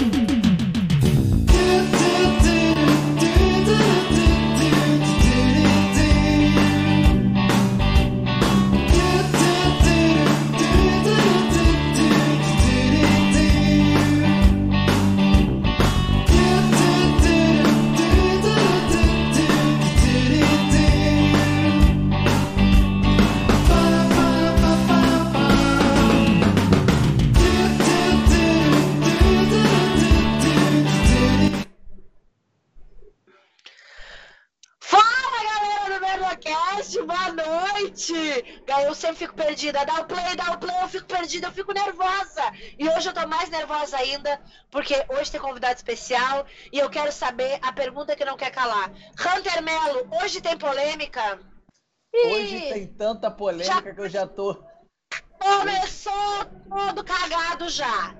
Mm-hmm. Mais nervosa ainda, porque hoje tem convidado especial e eu quero saber a pergunta que não quer calar. Hunter Melo, hoje tem polêmica? Hoje tem tanta polêmica já... que eu já tô. Começou todo cagado já.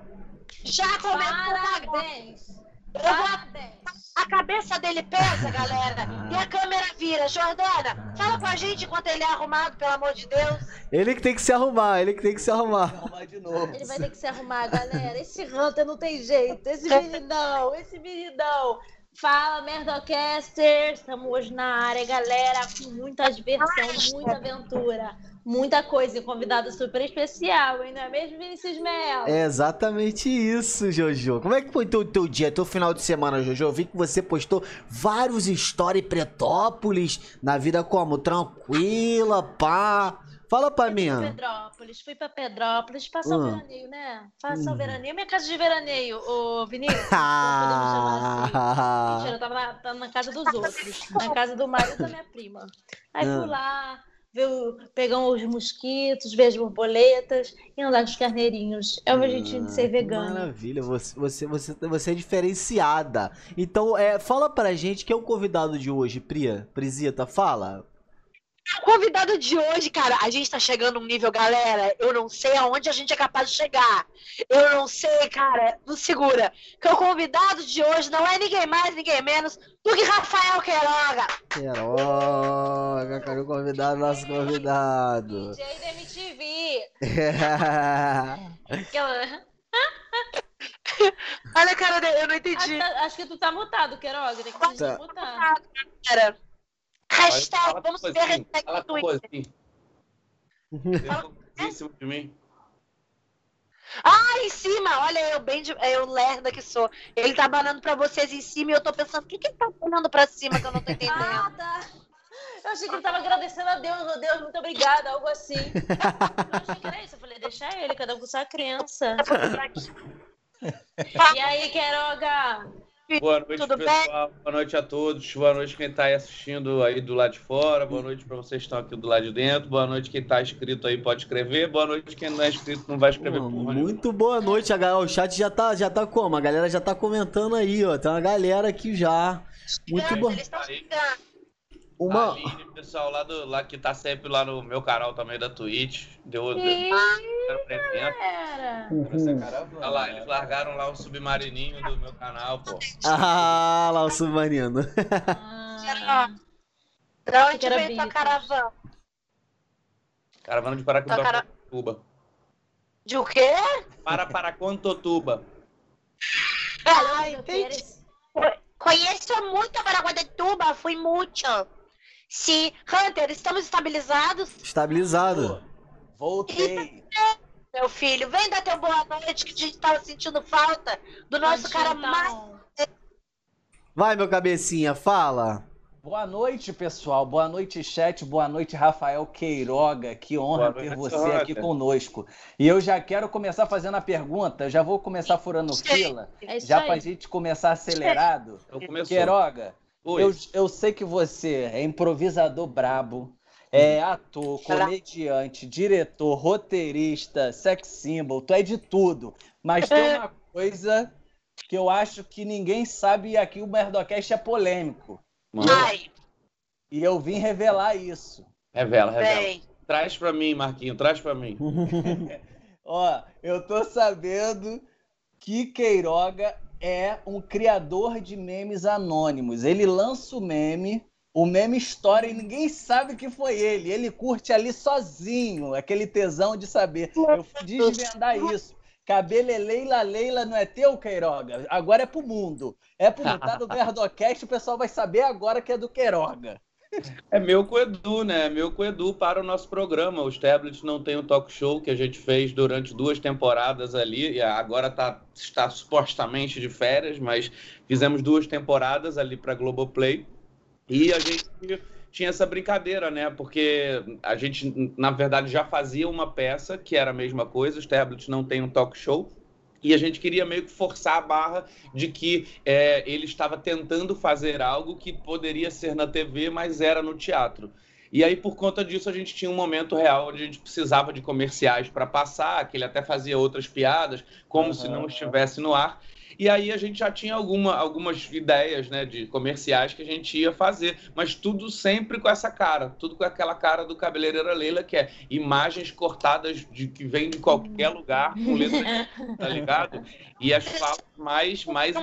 Já começou Parabéns. Parabéns. A cabeça dele pesa, galera. E a câmera vira. Jordana, fala com a gente enquanto ele é arrumado, pelo amor de Deus. Ele que tem que se arrumar, ele que tem que se arrumar. Arrumar de novo. Ele vai ter que se arrumar, galera. Esse Hunter não tem jeito. Esse meninão, esse meninão. Fala, Merdocaster! Estamos hoje na área, galera, com muita diversão, muita aventura, muita coisa. E convidado super especial, hein? Não é mesmo, Vinícius Mel? É exatamente isso, Jojo. Como é que foi teu, teu dia, teu final de semana, Jojo? Eu vi que você postou vários stories Pretópolis, na vida como? Tranquila, pá. Fala pra mim. Fui pra Pedrópolis, fui pra Pedrópolis, passar hum. o veraneio, né? Passar hum. o veraneio. Minha casa de veraneio, ô Vinícius. podemos chamar assim. Mentira, eu tava na, tava na casa dos outros. Na casa do marido da minha prima. Aí fui lá, ver, pegar os mosquitos, ver as borboletas e andar com os carneirinhos. É o meu jeitinho de ser vegano. Maravilha, você, você, você, você é diferenciada. Então, é, fala pra gente que é o convidado de hoje, Priya. Prisita, fala. O convidado de hoje, cara, a gente tá chegando num nível, galera, eu não sei aonde a gente é capaz de chegar. Eu não sei, cara, não segura. Que o convidado de hoje não é ninguém mais, ninguém menos do que Rafael Queiroga. Queiroga, cara, o convidado, nosso convidado. DJ da MTV. Olha a cara dele, eu não entendi. Acho, acho que tu tá mutado, Queiroga, tem que tá. mutar. Cara. Hashtag, vamos ver a hashtag no Twitter. Assim. de mim. Ah, em cima! Olha, eu bem de, eu lerda que sou. Ele tá banando pra vocês em cima e eu tô pensando, o que que ele tá banando pra cima que eu não tô entendendo? Nada! Eu achei que ele tava agradecendo a Deus, oh Deus, muito obrigada, algo assim. Eu achei que era isso. Eu falei, deixa ele, cada um com sua criança. e aí, Queiroga? Boa noite, Tudo pessoal. Bem? Boa noite a todos. Boa noite quem está assistindo aí do lado de fora. Boa noite para vocês que estão aqui do lado de dentro. Boa noite quem está inscrito aí pode escrever. Boa noite quem não é inscrito não vai escrever Pô, porra Muito boa noite. A, o chat já tá, já tá como? A galera já tá comentando aí, ó. Tem uma galera aqui já. Muito bom. Uma... A Aline, pessoal lá, do, lá que tá sempre lá no meu canal também da Twitch. Deu, deu uhum. Olha lá, eles largaram lá o submarininho do meu canal, pô. Ah, lá o submarino. Ah. Pra onde veio tua caravana? Caravana de Paraquantotuba. Cara... De o quê? Para Paraquantotuba. Ah, entendi. Conheço muito a Paraguatatuba, fui muito. Sim, Hunter, estamos estabilizados? Estabilizado. Voltei. Meu filho, vem dar teu boa noite que a gente tava sentindo falta do nosso Pode cara mais. Vai, meu cabecinha, fala. Boa noite, pessoal. Boa noite, chat. Boa noite, Rafael Queiroga. Que honra ter você aqui conosco. E eu já quero começar fazendo a pergunta. Já vou começar furando fila. É já para a gente começar acelerado. Queiroga, eu, eu sei que você é improvisador brabo, é ator, comediante, diretor, roteirista, sex symbol, tu é de tudo. Mas tem uma coisa que eu acho que ninguém sabe e aqui o Merdocast é polêmico. Ai. E eu vim revelar isso. Revela, revela. Bem. Traz pra mim, Marquinho, traz pra mim. Ó, eu tô sabendo que Queiroga é um criador de memes anônimos. Ele lança o meme, o meme estoura e ninguém sabe que foi ele. Ele curte ali sozinho, aquele tesão de saber. Eu fui desvendar isso. Cabeleleila Leila não é teu, Queiroga? Agora é pro mundo. É pro mundo. Tá no Verdocast, o pessoal vai saber agora que é do Queiroga. É meu com o Edu, né? É meu com o Edu para o nosso programa. Os tablets não tem o talk show que a gente fez durante duas temporadas ali. E agora tá, está supostamente de férias, mas fizemos duas temporadas ali para Globoplay. E a gente tinha essa brincadeira, né? Porque a gente, na verdade, já fazia uma peça que era a mesma coisa. Os tablets não tem um talk show. E a gente queria meio que forçar a barra de que é, ele estava tentando fazer algo que poderia ser na TV, mas era no teatro. E aí, por conta disso, a gente tinha um momento real onde a gente precisava de comerciais para passar, que ele até fazia outras piadas, como uhum. se não estivesse no ar. E aí a gente já tinha alguma, algumas ideias né, de comerciais que a gente ia fazer, mas tudo sempre com essa cara, tudo com aquela cara do cabeleireira Leila, que é imagens cortadas de que vem de qualquer lugar, com letras, tá ligado? E as falas mais, mais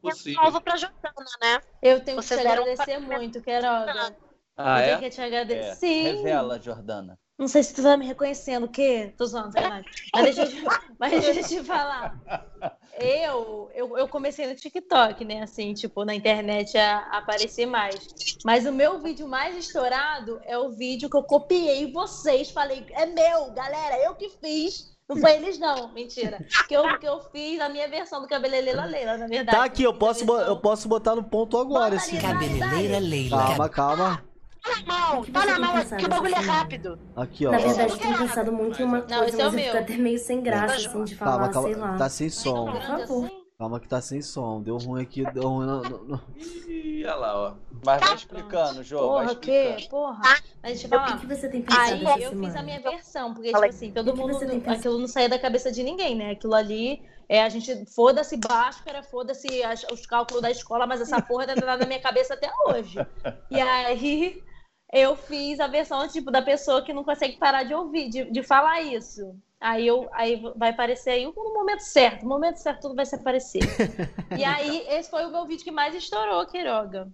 possível. para Jordana, né? Eu tenho Vocês que te agradecer muito, Queiroga. Ah, eu é? tenho que te agradecer. É. Sim. Revela, Jordana. Não sei se tu tá me reconhecendo, o quê? Tô zoando. Mas deixa eu te, mas deixa eu te falar. Eu, eu, eu comecei no TikTok, né? Assim, tipo, na internet a, a, aparecer mais. Mas o meu vídeo mais estourado é o vídeo que eu copiei vocês. Falei, é meu, galera, eu que fiz. Não foi eles, não, mentira. Que eu, que eu fiz a minha versão do Cabeleleira Leila, na verdade. Tá aqui, eu posso, versão... eu posso botar no ponto agora. Esse... Cabeleleira Leila. Calma, calma. Tá na mão, tá na mão, que o bagulho é rápido. Aqui, ó. Na verdade, eu tenho pensado muito em uma coisa, não, esse é mas eu fico até meio sem graça, assim, de falar, calma, calma, sei lá. Tá sem som. Por favor. Calma que tá sem som. Deu ruim aqui, deu ruim no... no... Ih, olha lá, ó. Mas vai explicando, Jô. Porra, o quê? Porra. Mas deixa eu falar. O que, você tem pensado Aí eu fiz a minha versão, porque, tipo assim, todo mundo. Aquilo não saía da cabeça de ninguém, né? Aquilo ali. É, a gente foda-se Bhaskara, foda-se os cálculos da escola, mas essa porra tá na minha cabeça até hoje. E aí eu fiz a versão tipo da pessoa que não consegue parar de ouvir, de, de falar isso. Aí, eu, aí vai aparecer aí no momento certo. No momento certo tudo vai se aparecer. e aí, esse foi o meu vídeo que mais estourou, Queiroga.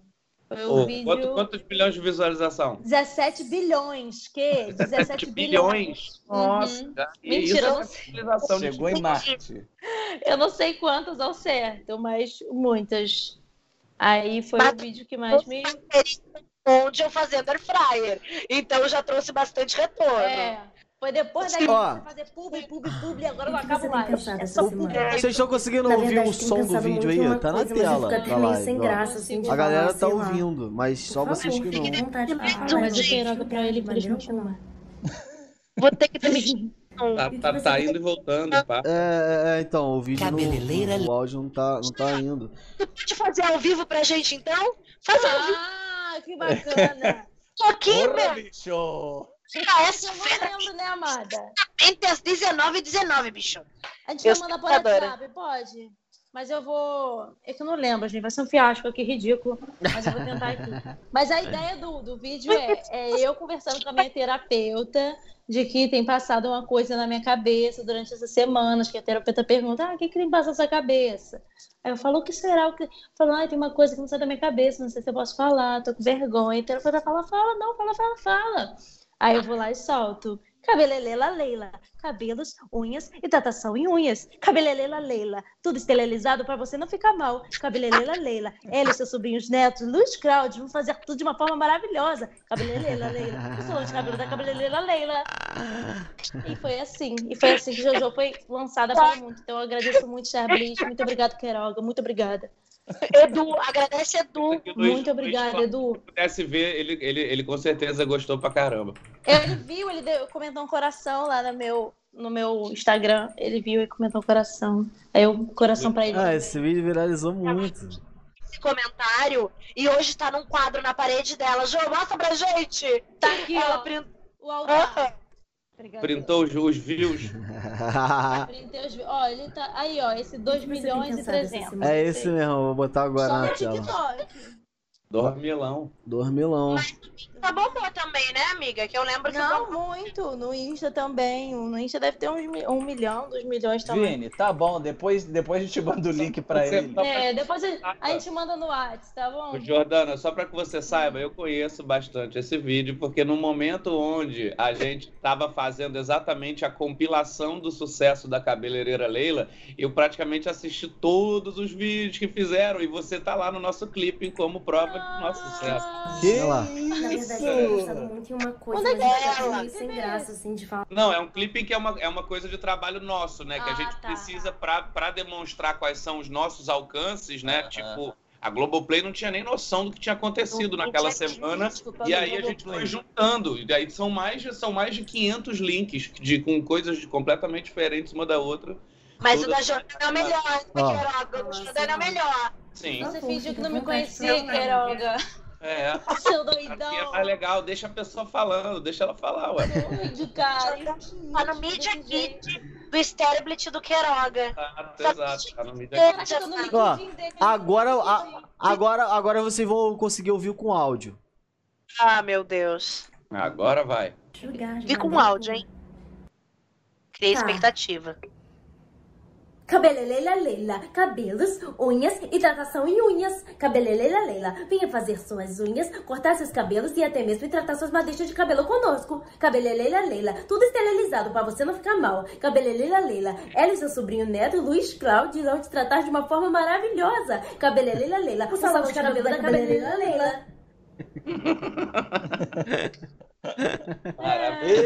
Foi o oh, vídeo... Quanto, quantos bilhões de visualização? 17 bilhões. Que? 17 bilhões. Nossa. Uhum. Mentira, eu não sei. Chegou em Marte. Eu não sei quantas ao certo, mas muitas. Aí foi mas o vídeo que mais me onde eu fazendo air fryer. Então já trouxe bastante retorno. É. Foi depois daí Ó, você fazer publi, publi, publi, agora eu acabo mais. É Vocês estão conseguindo na ouvir verdade, o som do vídeo aí? Tá na tela. Fica live, sem graça, assim, a galera tá ouvindo, mas só vocês que não. Mas eu quero pra ele pra ele continuar. Vou ter que ter Tá, tá, tá indo e voltando, pá. É, é, é então, o vídeo no, o áudio não tá, não tá indo. Tu pode fazer ao vivo pra gente, então? Faz ao vivo. Ah, que bacana. aqui, meu. bicho. Ah, essa feira. lembro, né, amada? Entre as 19 e 19, bicho. A gente vai mandar por WhatsApp, pode? Mas eu vou. É que eu não lembro, gente. Vai ser um fiasco aqui, ridículo. Mas eu vou tentar aqui. Mas a ideia do, do vídeo é, é eu conversando com a minha terapeuta de que tem passado uma coisa na minha cabeça durante essas semanas, que a terapeuta pergunta, ah, o que, que tem passado na sua cabeça? Aí eu falo, o que será? O que... Falo, ah, tem uma coisa que não sai da minha cabeça, não sei se eu posso falar, tô com vergonha. A terapeuta fala, fala, não, fala, fala, fala. Aí eu vou lá e solto. Cabelelela Leila. Cabelos, unhas e tratação em unhas. Cabelelela Leila. Tudo esterilizado para você não ficar mal. Cabelelela Leila. Ela e seus sobrinhos netos, Luiz Cláudio, vão fazer tudo de uma forma maravilhosa. Cabelelela Leila. O salão de cabelo da Cabelelela Leila. E foi assim. E foi assim que Jojo foi lançada para o mundo. Então eu agradeço muito, Charbliss. Muito obrigado, Queiroga. Muito obrigada. Edu, agradece Edu. Muito obrigada, Edu. Se pudesse ver, ele, ele, ele com certeza gostou pra caramba. Ele viu, ele deu, comentou um coração lá no meu, no meu Instagram. Ele viu e comentou um coração. Aí eu, coração pra ele. Ah, esse vídeo viralizou muito. Esse comentário e hoje tá num quadro na parede dela. Jô, mostra pra gente. Tá aqui, Ela ó. Print... O altar. Obrigada. Printou os, os views. Printei os Ó, ele tá. Aí, ó, esse 2 milhões e 300. É esse mesmo, vou botar agora Só na tela. TikTok. Dormilão. Dormilão. Mas tá bombou também, né, amiga? Que eu lembro que. Não, muito. No Insta também. No Insta deve ter uns um milhão, dois milhões também. Vini, tá bom. Depois, depois a gente manda o link pra você ele. É, depois a, a, gente manda no WhatsApp, tá bom? Jordana, só pra que você saiba, eu conheço bastante esse vídeo, porque no momento onde a gente tava fazendo exatamente a compilação do sucesso da cabeleireira Leila, eu praticamente assisti todos os vídeos que fizeram e você tá lá no nosso clipe como prova nosso sucesso. Que? Na verdade, eu muito uma coisa, Onde mas é sem graça, assim, de falar. Não, é um clipe que é uma, é uma coisa de trabalho nosso, né? que a ah, gente tá, precisa tá. para demonstrar quais são os nossos alcances, né? Tipo, a Globoplay não tinha nem noção do que tinha acontecido não, naquela semana. e aí a gente foi juntando. E aí são mais, de, são mais de 500 links de, com coisas de, completamente diferentes uma da outra. Mas o da Jordana é o melhor, Queiroga. O Jordana é o melhor. Sim. Você fingiu que não me conhecia, Queiroga. É. Seu doidão. é mais legal, deixa a pessoa falando, deixa ela falar, ué. Doido, cara. Tá no Media Kit do Sterblit do Queiroga. Ah, exato, tá no Media Kit. Ó, agora, a, agora, agora vocês vão conseguir ouvir com áudio. Ah, meu Deus. Agora vai. Vi com áudio, hein? Criei tá. expectativa. Cabeleleila Leila, cabelos, unhas e tratação em unhas. Cabeleleila Leila, venha fazer suas unhas, cortar seus cabelos e até mesmo tratar suas madeixas de cabelo conosco. Cabeleleila Leila, tudo esterilizado para você não ficar mal. Cabeleleila Leila, ela e seu sobrinho neto Luiz Cláudio irão te tratar de uma forma maravilhosa. Cabeleleila Leila, o salão de cabelo da Cabeleleila Leila. Maravilha!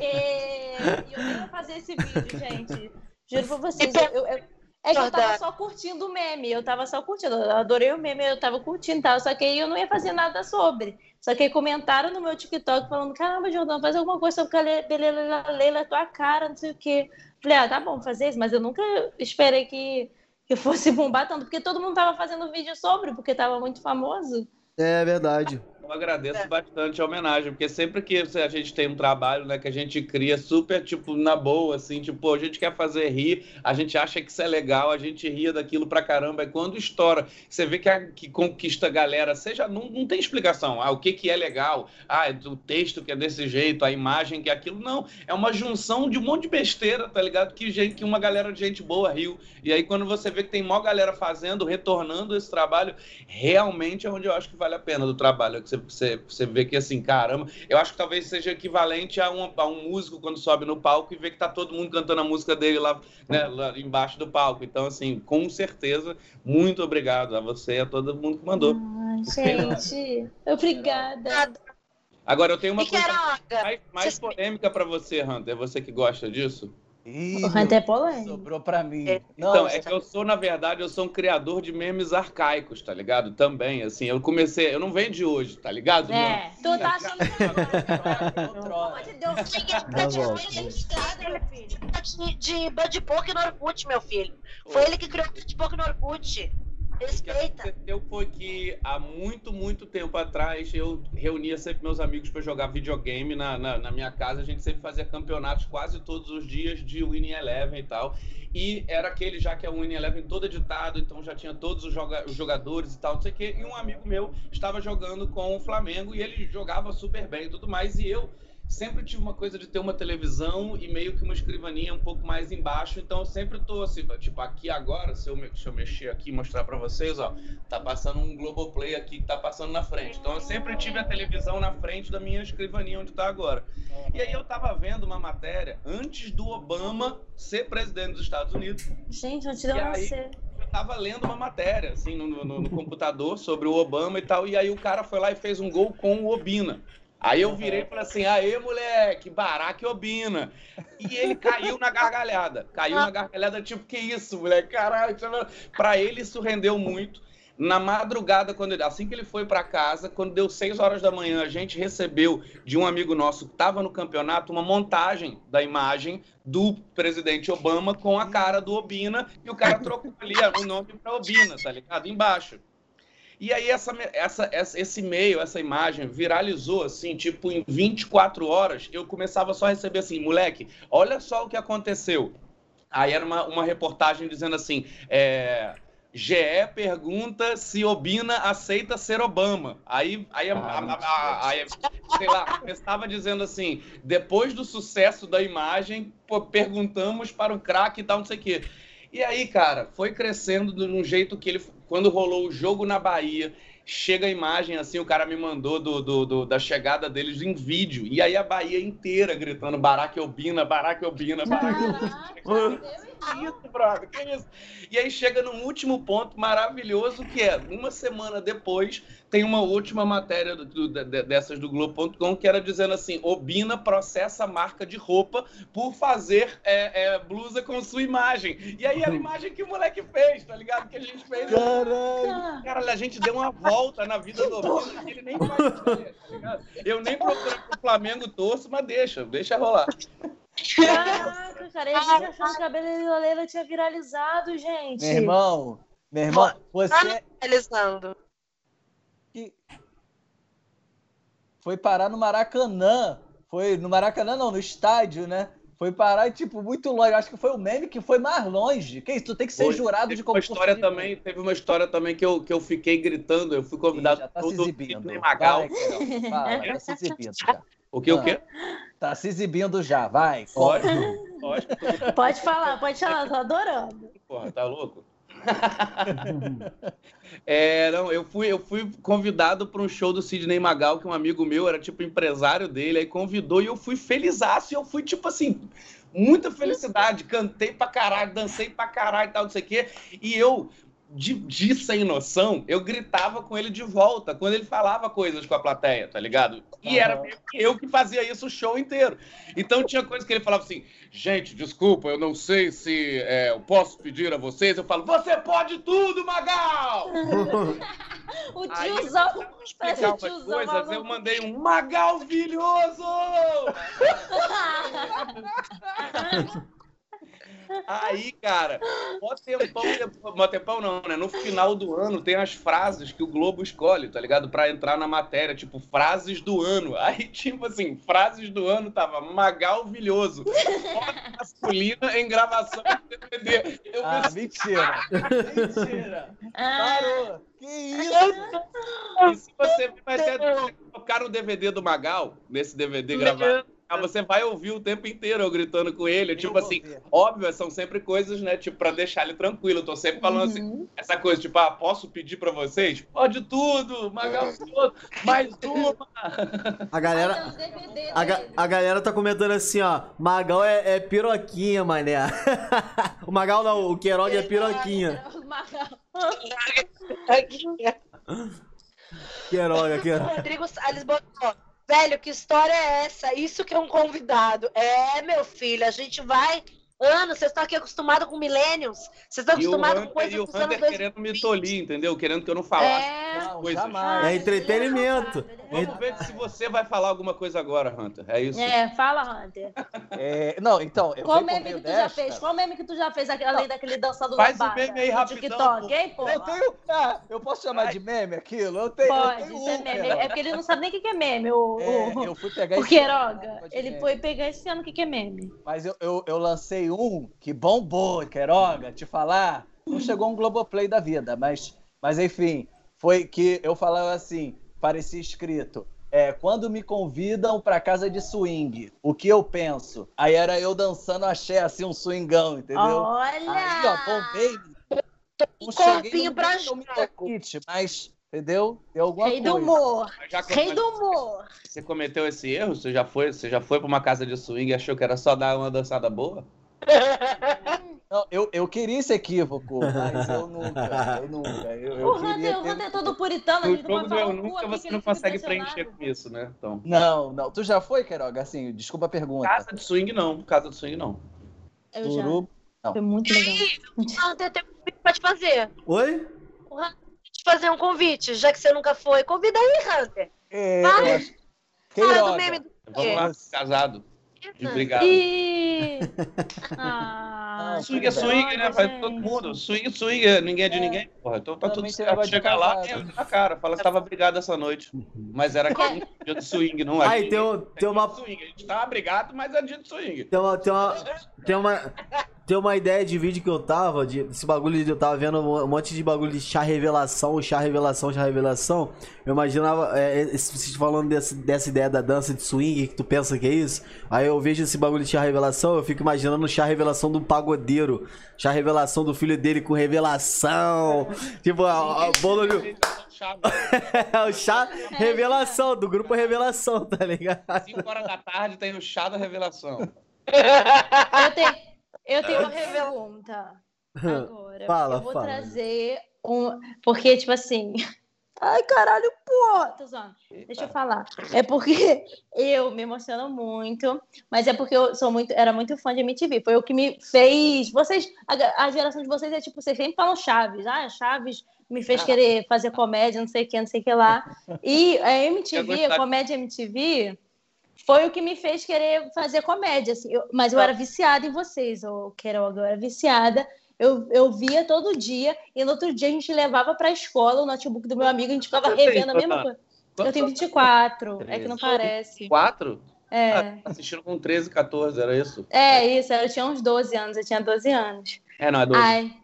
É, eu quero fazer esse vídeo, gente. Juro pra vocês. Eu, eu, eu, é que eu tava só curtindo o meme, eu tava só curtindo. Eu adorei o meme, eu tava curtindo e tal. Só que aí eu não ia fazer nada sobre. Só que aí comentaram no meu TikTok falando: caramba, Jordão, faz alguma coisa sobre a Leila, tua cara, não sei o quê. Falei, ah, tá bom, fazer isso, mas eu nunca esperei que, que fosse bombar tanto, porque todo mundo tava fazendo vídeo sobre, porque tava muito famoso. É verdade eu agradeço é. bastante a homenagem, porque sempre que a gente tem um trabalho, né, que a gente cria super, tipo, na boa, assim, tipo, a gente quer fazer rir, a gente acha que isso é legal, a gente ria daquilo pra caramba, e quando estoura, você vê que, a, que conquista a galera, seja, não, não tem explicação, ah, o que que é legal, ah, é o texto que é desse jeito, a imagem que é aquilo, não, é uma junção de um monte de besteira, tá ligado, que, gente, que uma galera de gente boa riu, e aí quando você vê que tem maior galera fazendo, retornando esse trabalho, realmente é onde eu acho que vale a pena do trabalho, que você você, você vê que assim, caramba, eu acho que talvez seja equivalente a um, a um músico quando sobe no palco e vê que tá todo mundo cantando a música dele lá, né, lá embaixo do palco. Então, assim, com certeza, muito obrigado a você e a todo mundo que mandou. Ai, gente, obrigada. Agora, eu tenho uma coisa mais, mais polêmica para você, Hunter. Você que gosta disso? Ih, o Hunter é polêmico. Sobrou pra mim. É. Então, é que eu sou, na verdade, eu sou um criador de memes arcaicos, tá ligado? Também, assim, eu comecei, eu não venho de hoje, tá ligado? É, tu tá achando que agora, de Bud Pork no Orkut, meu filho. Foi ele que criou o Bud Pork no Orkut. Respeita. O que aconteceu foi que há muito, muito tempo atrás eu reunia sempre meus amigos para jogar videogame na, na, na, minha casa. A gente sempre fazia campeonatos quase todos os dias de Winning Eleven e tal. E era aquele já que é o Winning Eleven todo editado, então já tinha todos os, joga os jogadores e tal, não sei o quê. E um amigo meu estava jogando com o Flamengo e ele jogava super bem e tudo mais. E eu sempre tive uma coisa de ter uma televisão e meio que uma escrivaninha um pouco mais embaixo, então eu sempre tô assim, tipo, aqui agora, se eu, se eu mexer aqui e mostrar para vocês, ó, tá passando um Globoplay aqui que tá passando na frente. Então eu sempre tive a televisão na frente da minha escrivaninha onde tá agora. E aí eu tava vendo uma matéria antes do Obama ser presidente dos Estados Unidos. Gente, antes de eu eu tava lendo uma matéria, assim, no, no, no, computador sobre o Obama e tal, e aí o cara foi lá e fez um gol com o Obina. Aí eu virei e falei assim: aê, moleque, baraque obina. E ele caiu na gargalhada. Caiu na gargalhada, tipo, que isso, moleque? Caralho. Pra ele isso rendeu muito. Na madrugada, quando ele, assim que ele foi para casa, quando deu 6 horas da manhã, a gente recebeu de um amigo nosso que estava no campeonato uma montagem da imagem do presidente Obama com a cara do Obina e o cara trocou ali o nome para Obina, tá ligado? Embaixo. E aí essa, essa, essa, esse e-mail, essa imagem viralizou assim, tipo em 24 horas, eu começava só a receber assim, moleque, olha só o que aconteceu. Aí era uma, uma reportagem dizendo assim, é, GE pergunta se Obina aceita ser Obama. Aí, aí, a, a, a, aí sei lá, estava dizendo assim: depois do sucesso da imagem, pô, perguntamos para o craque e tal, não sei o quê. E aí, cara, foi crescendo de um jeito que ele, quando rolou o jogo na Bahia, chega a imagem assim, o cara me mandou do, do, do, da chegada deles em vídeo. E aí a Bahia inteira gritando Barack Obina, Barack Obina, Barack Obina. Que isso, brother? Que isso? E aí chega no último ponto maravilhoso, que é, uma semana depois, tem uma última matéria do, do, dessas do Globo.com que era dizendo assim: Obina processa a marca de roupa por fazer é, é, blusa com sua imagem. E aí era a imagem que o moleque fez, tá ligado? Que a gente fez. Caralho! Cara, a gente deu uma volta na vida do Obina que ele nem vai entender, tá ligado? Eu nem procuro pro Flamengo torço, mas deixa, deixa rolar. Caraca, cara, a gente achando que o cabelo da Leila tinha viralizado, gente. Meu irmão, meu irmão, você. Finalizando. que foi parar no Maracanã. Foi no Maracanã, não, no estádio, né? Foi parar, tipo, muito longe. Acho que foi o meme que foi mais longe. Que isso? Tu tem que ser Foi. jurado Teve de uma concurso história de- também, teve uma história também que eu, que eu fiquei gritando, eu fui convidado Ih, já tá se do exibindo. Sidney Magal. Vai, Carol, fala, tá se exibindo já. O que, o Ah. quê? Tá se exibindo já, vai. Lógico, lógico. Pode falar, pode falar, tô adorando. Porra, tá louco? É, não, eu fui, eu fui convidado para um show do Sidney Magal, que um amigo meu era tipo empresário dele, aí convidou e eu fui felizaço, e eu fui tipo assim, muita felicidade, cantei pra caralho, dancei pra caralho e tal, não sei o quê, e eu, de, de sem noção, eu gritava com ele de volta, quando ele falava coisas com a plateia, tá ligado? E era meio que eu que fazia isso o show inteiro. Então tinha coisa que ele falava assim, gente, desculpa, eu não sei se é, eu posso pedir a vocês. Eu falo, você pode tudo, Magal! O Aí, tiozão. pra Parece explicar umas tiozão. coisas, maluco. eu mandei um Magalvilhoso! Aí, cara, mó tempão, mó tempão não, né? No final do ano tem as frases que o Globo escolhe, tá ligado? Pra entrar na matéria, tipo, frases do ano. Aí, tipo assim, frases do ano tava Magalvilhoso. Foto masculina em gravação de DVD. Eu Ah, pensei, mentira. Mentira. Ah, Parou. Que isso? E se você vai até tocar no DVD do Magal, nesse DVD gravado, você vai ouvir o tempo inteiro eu gritando com ele. Tipo vou assim, ver. óbvio, são sempre coisas, né? Tipo, pra deixar ele tranquilo. Eu tô sempre falando assim, uhum. essa coisa, tipo, ah, posso pedir pra vocês? Pode tudo, Magal tudo, mais uma. A galera. A, ga- a galera tá comentando assim, ó. Magal é, é piroquinha, mané. o Magal não, o Queiroga é piroquinha. Queiroga, O Queiroga. Rodrigo Salles botou. Velho, que história é essa? Isso que é um convidado. É, meu filho, a gente vai. Anos, vocês estão aqui acostumados com millennials. Vocês estão o acostumados com coisas e o dos anos Hunter 2000. querendo me tolir, entendeu? Querendo que eu não falasse É. Não, coisas. jamais. É entretenimento. Vamos ver se você vai falar alguma coisa agora, Hunter. É isso. É, fala, Hunter. É, não, então, eu Qual meme que tu já desta. fez? Qual meme que tu já fez além daquele dançador Faz o lambada meme aí rapidão, TikTok, hein, pô? Eu tenho. Ah, eu posso chamar de meme aquilo? Eu tenho. eu Pode, tenho isso é um, meme. cara. É porque ele não sabe nem o que que é meme. O, É, o, eu fui pegar o esse Queiroga, ele foi pegar esse ano o que que é meme. Mas eu, eu, eu lancei um que bombou, Queiroga, te falar. Não chegou um Globoplay da vida, mas, mas enfim, foi que eu falava assim, parecia escrito. É, quando me convidam pra casa de swing, o que eu penso? Aí era eu dançando axé, assim, um swingão, entendeu? Olha! Aí, ó, bombei. Um corpinho pra. Mitch, mas, entendeu? Deu alguma Rei do coisa. humor. Mas já Rei do humor. Você cometeu esse erro? Você já foi, você já foi pra uma casa de swing e achou que era só dar uma dançada boa? Não, eu, eu queria esse equívoco, mas eu nunca, eu nunca. Eu, eu O Hunter, o ter- Hunter é todo puritano, a No gente não jogo pode do falar Eu o Nunca você não consegue preencher com isso, né? Então, Não, não. Tu já foi, Queiroga? Assim, desculpa a pergunta. casa de swing não, casa de swing não. Eu já. Turu- Foi muito legal. Hunter, tem um convite pra te fazer. Oi? O Hunter te fazer um convite, já que você nunca foi. Convida aí, Hunter. É, eu acho- Fala do meme do Vamos lá, casado. De Obrigado. E... Ah, Não, Swing é swing, né? Faz gente. todo mundo. Swing, swing, é- ninguém é de É. ninguém, porra. Então tá Também tudo certo. Chega lá, na cara. Fala que tava brigado essa noite. Mas era aquele dia de swing, não é? Aí tem, um- tem uma. swing. A gente tava brigado, mas é dia de swing. Tem uma. Tem uma. Tem uma. ter uma ideia de vídeo que eu tava, de, esse bagulho de eu tava vendo um monte de bagulho de chá revelação, chá revelação, chá revelação. Eu imaginava, é, é vocês falando desse, dessa ideia da dança de swing, que tu pensa que é isso. Aí eu vejo esse bagulho de chá revelação, eu fico imaginando o chá revelação do pagodeiro. Chá revelação do filho dele com revelação. tipo, a, a bolo de. o chá revelação, do grupo Revelação, tá ligado? 5 horas da tarde tem o chá da revelação. Eu tenho, eu tenho uma pergunta agora. Fala, eu vou fala. trazer um. Porque, tipo assim. Ai, caralho, porra! Tô zoando. Deixa eu falar. É porque eu me emociono muito, mas é porque eu sou muito, era muito fã de MTV. Foi o que me fez. Vocês, a, a geração de vocês é tipo, vocês sempre falam Chaves. Ah, Chaves me fez querer fazer comédia, não sei o que, não sei o que lá. E a MTV, a comédia MTV, foi o que me fez querer fazer comédia. Assim. Eu, mas eu era viciada em vocês, ou Queiroga, eu era viciada. Eu, eu via todo dia, e no outro dia a gente levava para a escola o notebook do meu amigo, a gente ficava revendo a mesma coisa. Eu tenho 24, é que não parece. 4? É. Ah, assistindo com 13, 14, era isso? É, isso, eu tinha uns 12 anos, eu tinha 12 anos. É, não, é 12. Aí,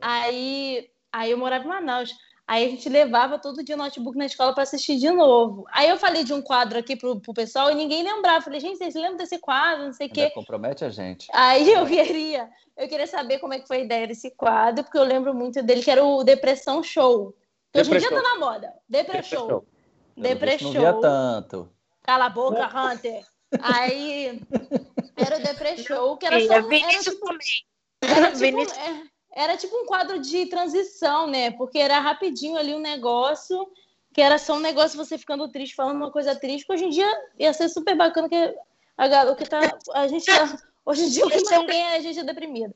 aí, aí eu morava em Manaus. Aí a gente levava todo dia o notebook na escola para assistir de novo. Aí eu falei de um quadro aqui pro, pro pessoal e ninguém lembrava. Falei, gente, vocês lembram desse quadro? Não sei o quê. Compromete a gente. Aí eu queria, eu queria saber como é que foi a ideia desse quadro, porque eu lembro muito dele, que era o Depressão Show. Que hoje em dia tá na moda. Depressão. Depressão. Não via tanto. Cala a boca, Hunter. Aí era o Depressão, que era só. Era tipo, era tipo, é, era tipo um quadro de transição, né? Porque era rapidinho ali um negócio, que era só um negócio você ficando triste, falando uma coisa triste, que hoje em dia ia ser super bacana, que a galera que tá. A gente tá, Hoje em dia o que é a gente deprimida.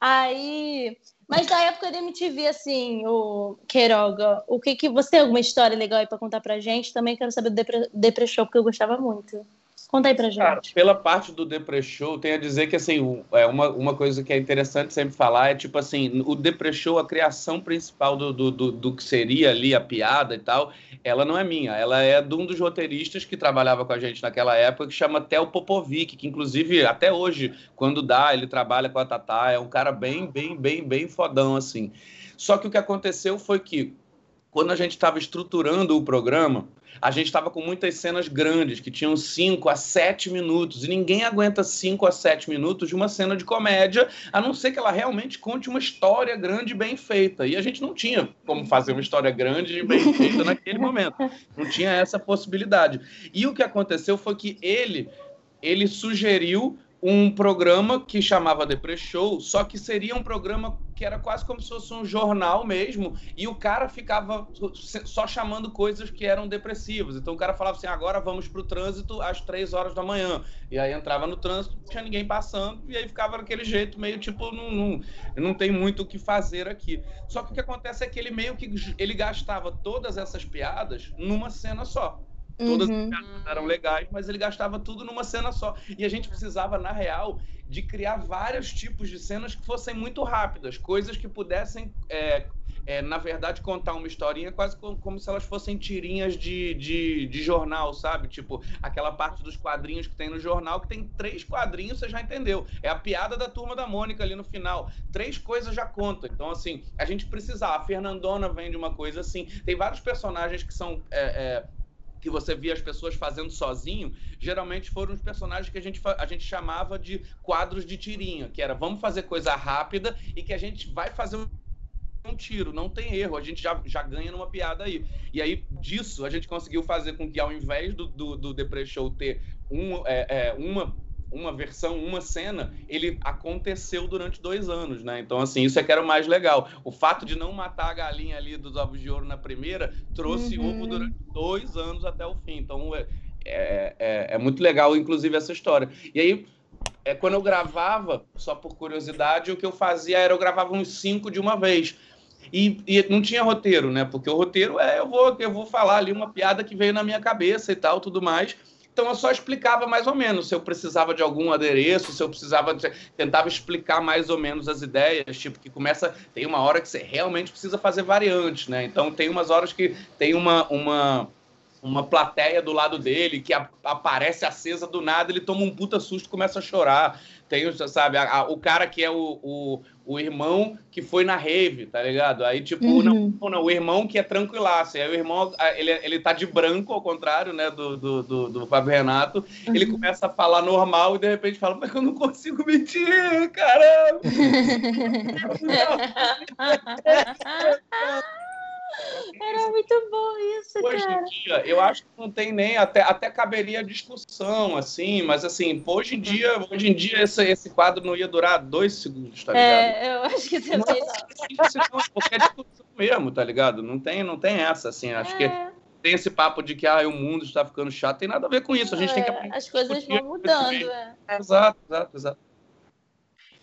Aí. Mas da época da MTV, assim, o Queiroga, o que que. Você tem alguma história legal aí pra contar pra gente? Também quero saber do Depre, Depre Show, porque eu gostava muito. Conta aí pra gente. Cara, pela parte do Depre Show, tem a dizer que, assim, é uma, uma coisa que é interessante sempre falar é, tipo assim, o Depre Show, a criação principal do, do, do, do, que seria ali a piada e tal, ela não é minha, ela é de um dos roteiristas que trabalhava com a gente naquela época, que chama Theo Popovic, que inclusive, até hoje, quando dá, ele trabalha com a Tatá, é um cara bem, bem, bem, bem fodão, assim. Só que o que aconteceu foi que, quando a gente estava estruturando o programa, a gente estava com muitas cenas grandes, que tinham 5 a 7 minutos, e ninguém aguenta 5 a 7 minutos de uma cena de comédia, a não ser que ela realmente conte uma história grande e bem feita. E a gente não tinha como fazer uma história grande e bem feita naquele momento. Não tinha essa possibilidade. E o que aconteceu foi que ele ele sugeriu um programa que chamava Depre Show, só que seria um programa que era quase como se fosse um jornal mesmo, e o cara ficava só chamando coisas que eram depressivas. Então o cara falava assim: agora vamos para o trânsito às três horas da manhã. E aí entrava no trânsito, não tinha ninguém passando, e aí ficava daquele jeito, meio tipo, não, não, não tem muito o que fazer aqui. Só que o que acontece é que ele meio que ele gastava todas essas piadas numa cena só. Todas uhum. eram legais, mas ele gastava tudo numa cena só. E a gente precisava, na real, de criar vários tipos de cenas que fossem muito rápidas, coisas que pudessem, é, é, na verdade, contar uma historinha quase como, como se elas fossem tirinhas de, de, de, jornal, sabe? Tipo, aquela parte dos quadrinhos que tem no jornal, que tem três quadrinhos, você já entendeu. É a piada da turma da Mônica ali no final. Três coisas já contam. Então, assim, a gente precisava. A Fernandona vem de uma coisa assim. Tem vários personagens que são. É, é que você via as pessoas fazendo sozinho, geralmente foram os personagens que a gente, a gente chamava de quadros de tirinha, que era vamos fazer coisa rápida e que a gente vai fazer um tiro, não tem erro, a gente já, já ganha numa piada aí. E aí, disso, a gente conseguiu fazer com que, ao invés do, do, do Show ter um, é, é, uma uma versão, uma cena, ele aconteceu durante dois anos, né? Então, assim, isso é que era o mais legal. O fato de não matar a galinha ali dos ovos de ouro na primeira trouxe uhum. ovo durante dois anos até o fim. Então, é, é, é, é muito legal, inclusive, essa história. E aí, é, quando eu gravava, só por curiosidade, o que eu fazia era eu gravava uns cinco de uma vez. E, e, não tinha roteiro, né? Porque o roteiro é eu vou, eu vou falar ali uma piada que veio na minha cabeça e tal, tudo mais. Então eu só explicava mais ou menos se eu precisava de algum adereço, se eu precisava de... tentava explicar mais ou menos as ideias, tipo que começa tem uma hora que você realmente precisa fazer variantes, né? Então tem umas horas que tem uma uma uma plateia do lado dele que a, aparece acesa do nada, ele toma um puta susto começa a chorar. Tem, sabe, a, a, o cara que é o, o, o, irmão que foi na rave, tá ligado? Aí, tipo, uhum. não, não, o irmão que é tranquilaço. Aí o irmão, ele, ele tá de branco, ao contrário, né, do, do, do, do Fábio Renato. Uhum. Ele começa a falar normal e de repente fala, mas eu não consigo mentir, caramba! Era muito bom isso, hoje cara. em dia, eu acho que não tem nem até, até caberia discussão, assim, mas assim, hoje em dia, hoje em dia esse, esse quadro não ia durar dois segundos, tá ligado? É, eu acho que também não. Porque é discussão mesmo, tá ligado? Não tem, não tem essa, assim, acho é. que tem esse papo de que ah, o mundo está ficando chato, tem nada a ver com isso. A gente é, tem que aprender. As coisas vão mudando, é. Exato, exato, exato.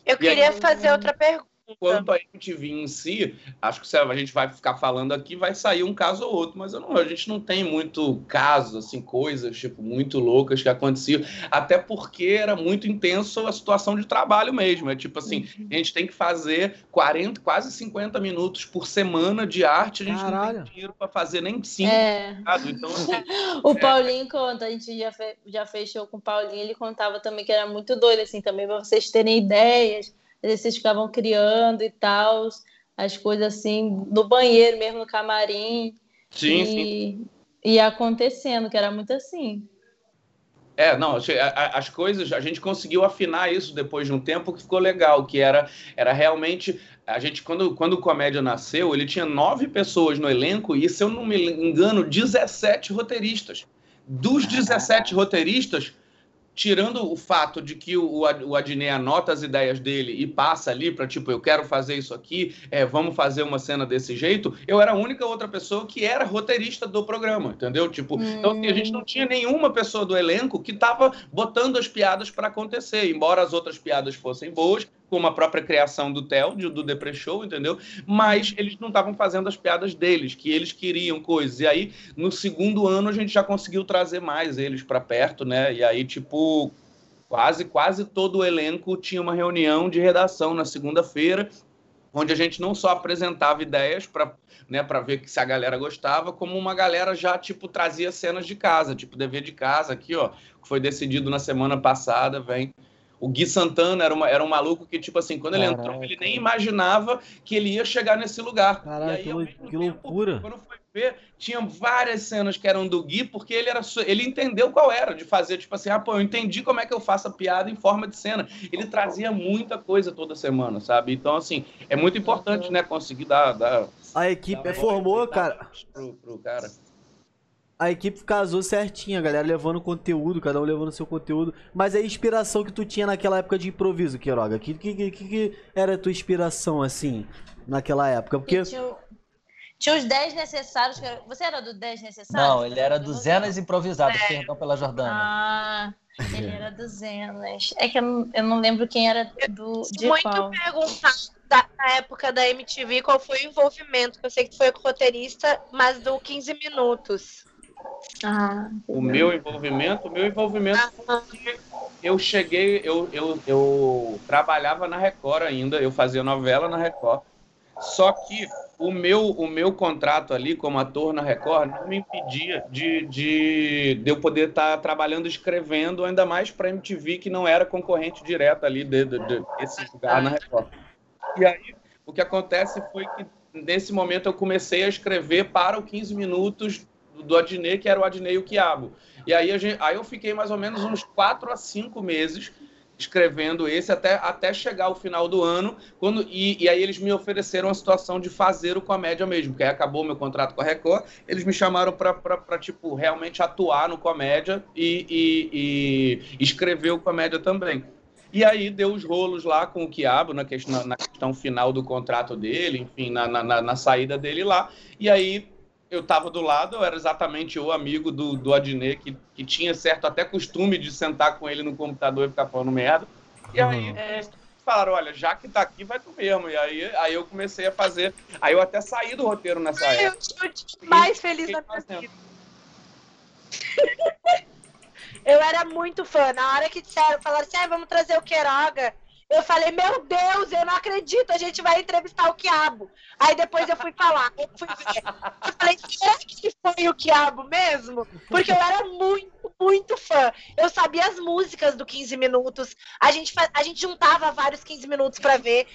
Eu e queria aí, fazer outra pergunta. Quanto a MTV em si, acho que a gente vai ficar falando aqui, vai sair um caso ou outro, mas não, a gente não tem muito casos, assim, coisas, tipo, muito loucas que aconteciam, até porque era muito intenso a situação de trabalho mesmo. É tipo assim, uhum. a gente tem que fazer 40, quase 50 minutos por semana de arte, a gente Caralho. não tem dinheiro para fazer nem 5. É. Então, assim, o é... Paulinho conta, a gente já, fe já fechou com o Paulinho, ele contava também que era muito doido, assim, também para vocês terem ideias vocês ficavam criando e tal, as coisas assim, no banheiro mesmo, no camarim. Sim, e, sim. E acontecendo, que era muito assim. É, não, as coisas, a gente conseguiu afinar isso depois de um tempo que ficou legal, que era, era realmente, a gente, quando, quando o Comédia nasceu, ele tinha nove pessoas no elenco e, se eu não me engano, 17 roteiristas. Dos 17 roteiristas, tirando o fato de que o, o anota as ideias dele e passa ali para tipo, eu quero fazer isso aqui, é, vamos fazer uma cena desse jeito, eu era a única outra pessoa que era roteirista do programa, entendeu? Tipo, hum. então assim, a gente não tinha nenhuma pessoa do elenco que estava botando as piadas para acontecer, embora as outras piadas fossem boas, como a própria criação do Theo, do Depre Show, entendeu? Mas eles não estavam fazendo as piadas deles, que eles queriam coisas. E aí, no segundo ano, a gente já conseguiu trazer mais eles para perto, né? E aí, tipo, quase, quase todo o elenco tinha uma reunião de redação na segunda-feira, onde a gente não só apresentava ideias para né, para ver se a galera gostava, como uma galera já tipo trazia cenas de casa, tipo dever de casa aqui, ó, que foi decidido na semana passada, vem o Gui Santana era, uma, era um maluco que, tipo assim, quando Caraca. ele entrou, ele nem imaginava que ele ia chegar nesse lugar. Caraca, aí, que, loucura. Quando foi ver, tinha várias cenas que eram do Gui, porque ele, era, ele entendeu qual era, de fazer, tipo assim, ah, pô, eu entendi como é que eu faço a piada em forma de cena. Ele trazia muita coisa toda semana, sabe? Então, assim, é muito importante, né, conseguir dar... dar a equipe dar formou, cara. Pro, pro cara a equipe casou certinho, a galera levando conteúdo, cada um levando seu conteúdo. Mas a inspiração que tu tinha naquela época de improviso, Queiroga, que, que, que, que era a tua inspiração, assim, naquela época? Porque... Tinha, tinha os 10 necessários. Você era do 10 necessários? Não, ele era do Zenas improvisado, é. perdão pela Jordânia. Ah, ele era do Zenas. É que eu não, eu não lembro quem era do, de Muito qual. perguntado na época da MTV qual foi o envolvimento. Eu sei que tu foi roteirista, mas do 15 minutos. Ah, o meu envolvimento, o meu envolvimento eu cheguei, eu, eu, eu trabalhava na Record ainda, eu fazia novela na Record. Só que o meu, o meu contrato ali como ator na Record não me impedia de, de, de eu poder estar tá trabalhando escrevendo, ainda mais para MTV, que não era concorrente direto ali de, de, de, desse lugar na Record. E aí, o que acontece foi que nesse momento eu comecei a escrever para o 15 Minutos do Adnei, que era o Adnei e o Quiabo. E aí, gente, aí eu fiquei mais ou menos uns quatro a cinco meses escrevendo esse até, até chegar o final do ano, quando e, e aí eles me ofereceram a situação de fazer o comédia mesmo, porque aí acabou meu contrato com a Record, eles me chamaram para tipo realmente atuar no comédia e, e, e, escrever o comédia também. E aí deu os rolos lá com o Quiabo na questão, na questão final do contrato dele, enfim, na, na, na saída dele lá. E aí eu estava do lado, eu era exatamente o amigo do, do Adnet, que, que tinha certo até costume de sentar com ele no computador e ficar falando merda. E aí é, falaram, olha, já que tá aqui, vai tu mesmo. E aí, aí eu comecei a fazer. Aí eu até saí do roteiro nessa eu época. Eu sou mais feliz da minha vida. eu era muito fã. Na hora que disseram, falaram assim, ah, vamos trazer o Queiroga. Eu falei, meu Deus, eu não acredito, a gente vai entrevistar o Quiabo. Aí depois eu fui falar, eu fui ver. Eu falei, será que foi o Quiabo mesmo? Porque eu era muito, muito fã. Eu sabia as músicas do 15 Minutos, a gente, a gente juntava vários 15 minutos pra ver.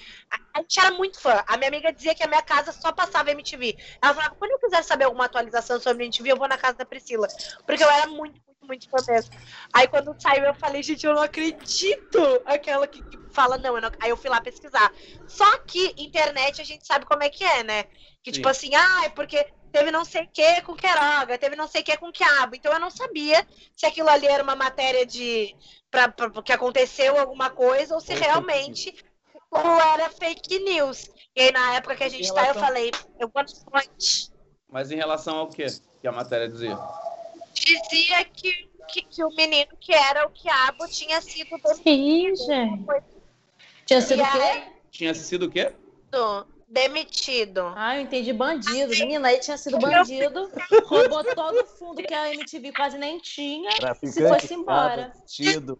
A, gente era muito fã. A minha amiga dizia que a minha casa só passava MTV. Ela falava, quando eu quiser saber alguma atualização sobre MTV, eu vou na casa da Priscila. Porque eu era muito, muito, muito fã mesmo. Aí quando saiu, eu falei, gente, eu não acredito. Aquela que, que fala, não, eu não... Aí eu fui lá pesquisar. Só que internet a gente sabe como é que é, né? Que Sim. tipo assim, ah, é porque teve não sei o que com Queroga, teve não sei o que com Quiabo. Então eu não sabia se aquilo ali era uma matéria de. Pra, pra, que aconteceu alguma coisa ou se é realmente ou era fake news. E aí na época que a gente relação... tá, eu falei, eu vou Mas em relação ao que que a matéria dizia? Dizia que, que, que o menino que era o Quiabo tinha sido. Sim, gente. Tinha sido o quê? Tinha sido o quê? demitido. Ah, eu entendi bandido. Menina, aí tinha sido bandido, roubou todo o fundo que a MTV quase nem tinha e se foi embora. Demitido.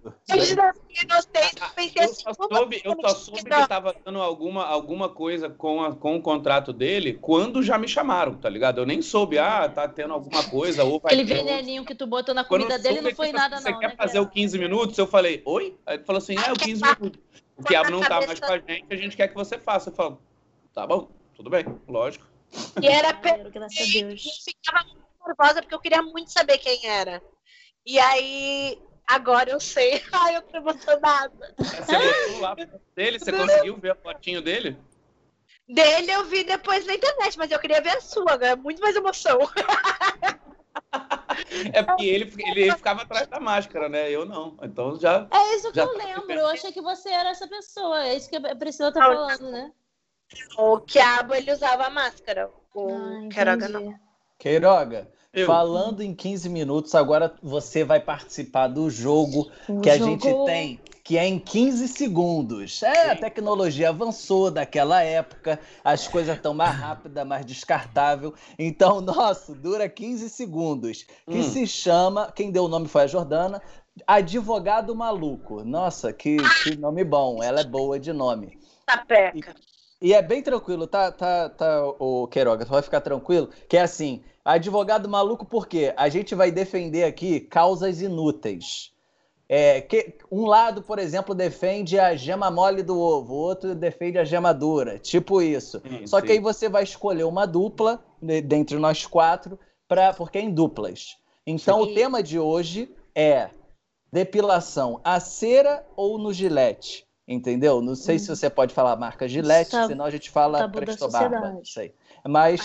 Eu só soube, eu só soube que tava dando alguma, alguma coisa com, a, com o contrato dele quando já me chamaram, tá ligado? Eu nem soube, ah, tá tendo alguma coisa. Ou vai Aquele veneninho que tu botou na comida dele não foi nada, você não. Você quer né, fazer o 15 minutos? Eu falei, oi? Aí ele falou assim, é, o 15 minutos. O Diabo não tá mais com a gente, a gente quer que você faça. Eu falo, Tá bom, tudo bem, lógico. E era per... graças a Deus. Eu ficava muito nervosa porque eu queria muito saber quem era. E aí, agora eu sei. Ai, eu tô emocionada. Você botou lá dele? Você conseguiu ver a fotinho dele? Dele eu vi depois na internet, mas eu queria ver a sua, agora é muito mais emoção. É porque ele, ele ficava atrás da máscara, né? Eu não. Então já. É isso que eu lembro. Eu achei que você era essa pessoa. É isso que a Priscila tá falando, né? O Quiabo, ele usava máscara. O ah, Queiroga não. Queiroga, eu. falando em 15 minutos, agora você vai participar do jogo o que jogo... a gente tem, que é em 15 segundos. É, a tecnologia avançou daquela época, as coisas estão mais rápidas, mais descartável. Então, nosso, dura 15 segundos. Que hum. se chama, quem deu o nome foi a Jordana, Advogado Maluco. Nossa, que, que nome bom. Ela é boa de nome. Sapeca. E é bem tranquilo, tá, tá, tá, o Queiroga, tu vai ficar tranquilo, que é assim, advogado maluco por quê? A gente vai defender aqui causas inúteis. É, que, um lado, por exemplo, defende a gema mole do ovo, o outro defende a gema dura, tipo isso. Sim, Só sim. que aí você vai escolher uma dupla, dentre nós quatro, pra, porque é em duplas. Então sim. o tema de hoje é depilação a cera ou no gilete. Entendeu? Não sei hum. se você pode falar marca Gillette, Sab... senão a gente fala Presto Barba. Não sei. Mas.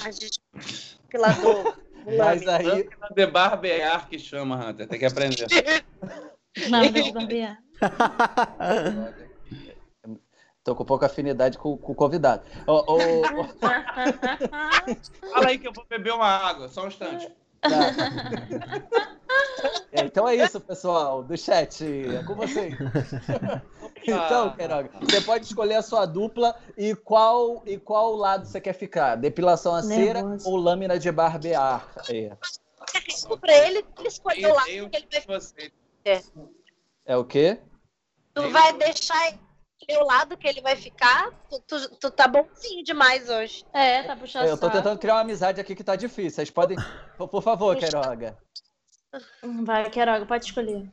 Pilador. Mas aí. De barbear que chama, Hunter. Tem que aprender. Não, de barbear. Tô com pouca afinidade com, com o convidado. Oh, oh, oh. Fala aí que eu vou beber uma água, só um instante. Tá. É, então é isso, pessoal, do chat. É com você. Então, Queiroga, você pode escolher a sua dupla e qual, e qual lado você quer ficar? Depilação a cera ou lâmina de barbear? É. Pra ele, ele escolheu lá. Ele vai... é. é o quê? Tu vai deixar o lado que ele vai ficar. Tu, tu, tu, tá bonzinho demais hoje. É, tá puxando. Eu tô tentando criar uma amizade aqui que tá difícil. Vocês podem. Por favor, Queiroga. Vai, Queiroga, pode escolher.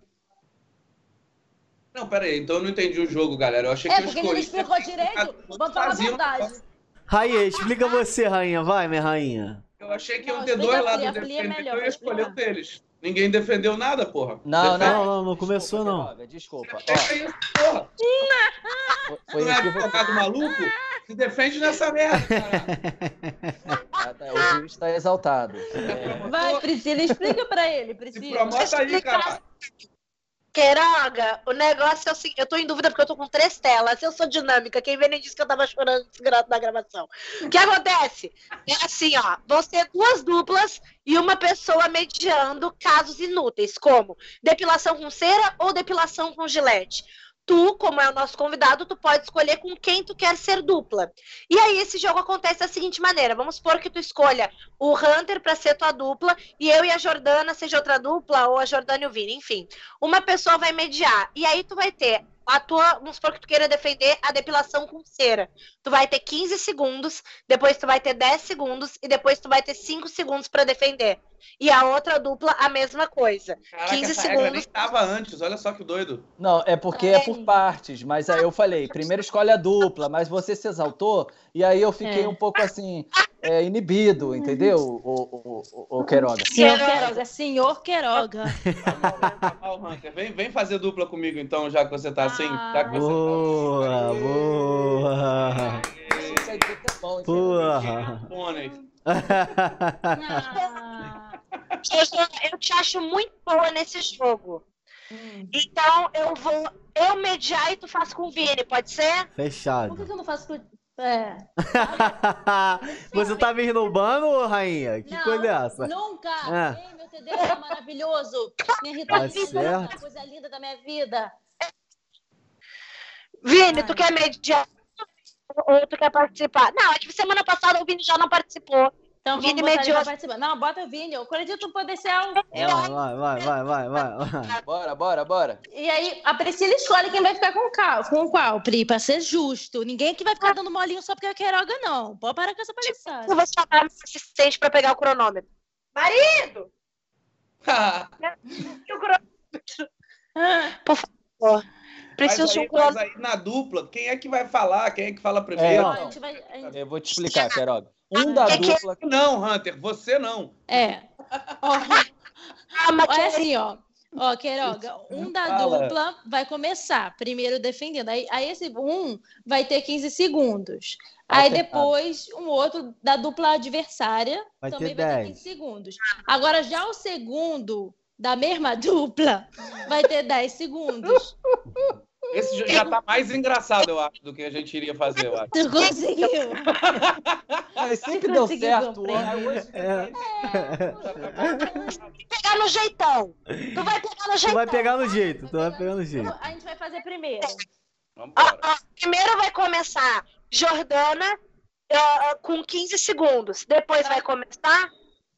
Não, pera aí, então eu não entendi o jogo, galera. Eu achei é, que eu escolhi. É, porque ele explicou direito. Vamos falar a verdade. Rainha, explica você, rainha. Vai, minha rainha. Eu achei que iam ter dois lados é defendendo, então eu ia escolher deles. Ninguém defendeu nada, porra. Não, não, não, não começou, não. Desculpa. Ó. Foi não é advogado maluco? Se defende nessa merda, cara. Ah, tá, o juiz está exaltado. É... Vai, Priscila, explica pra ele, Priscila. Se promota aí, cara. Queiroga, o negócio é o seguinte, eu tô em dúvida porque eu tô com três telas, eu sou dinâmica, quem vê nem disse que eu tava chorando na gravação. O que acontece? É assim, ó, vão ser duas duplas e uma pessoa mediando casos inúteis, como depilação com cera ou depilação com gilete tu, como é o nosso convidado, tu pode escolher com quem tu quer ser dupla. E aí esse jogo acontece da seguinte maneira: vamos supor que tu escolha o Hunter para ser tua dupla e eu e a Jordana seja outra dupla ou a Jordana e o Vini, enfim. Uma pessoa vai mediar e aí tu vai ter a tua, vamos supor que tu queira defender a depilação com cera. Tu vai ter 15 segundos, depois tu vai ter 10 segundos e depois tu vai ter 5 segundos para defender. E a outra dupla, a mesma coisa. Caraca, 15 essa regra nem segundos. tava antes, olha só que doido. Não, é porque é por partes, mas aí eu falei, primeiro escolhe a dupla, mas você se exaltou, e aí eu fiquei É. um pouco assim, é, inibido, entendeu, o, o, o, o Queiroga? Senhor Queiroga, senhor Queiroga. Tá mal, Hunter. Vem, vem fazer dupla comigo então, já que você tá assim. Já que você Boa, boa. Isso aí é bom, hein, Porra. pônei. Ah. Eu, te acho muito boa nesse jogo. Hum. Então eu vou eu mediar e tu faz com o Vini, pode ser? Por Fechado. que que eu não faço com... É. Você tá me roubando, ô rainha? Que Não, coisa é essa? Nunca! Ah. Ei, meu TD é maravilhoso! Minha Rita Tá certo. coisa linda da minha vida. Vini, tu quer mediar ou tu quer participar? Não, é que semana passada o Vini já não participou. Então Vini mediou. Não, bota o Vini. Eu acredito no potencial. Eu Vai, vai, vai, vai, vai, vai. Bora, bora, bora. E aí, a Priscila escolhe quem vai ficar com qual, com qual, Pri, pra ser justo. Ninguém que vai ficar dando molinho só porque é Queiroga, não. Pode parar com essa Eu palhaçada. vou chamar meu assistente pra pegar o cronômetro. Marido! E o cronômetro? Ah, Preciso de um aí, mas aí na dupla, quem é que vai falar? Quem é que fala É, primeiro? a não. gente vai... a gente- Eu vou te explicar, Queiroga. Um da Que que é? dupla... Não, Hunter, você não. É. Calma, Olha que- assim, ó. Ó, Queiroga, um da Fala. dupla vai começar, primeiro defendendo. Aí, aí esse um vai ter 15 segundos. Aí Acertado. depois, um outro da dupla adversária Vai também ter vai ter 10. 15 segundos. Agora, já o segundo da mesma dupla vai ter 10 segundos. Esse já- tá mais engraçado, eu acho, do que a gente iria fazer, eu acho. Tu conseguiu? Mas sempre Você deu certo. Hoje- É, pegar no jeitão. Tu vai pegar no tu jeitão. vai pegar no jeito, tu vai pegar no jeito. A gente vai fazer primeiro. Ó, ó, primeiro vai começar Jordana ah, com 15 segundos. Depois vai começar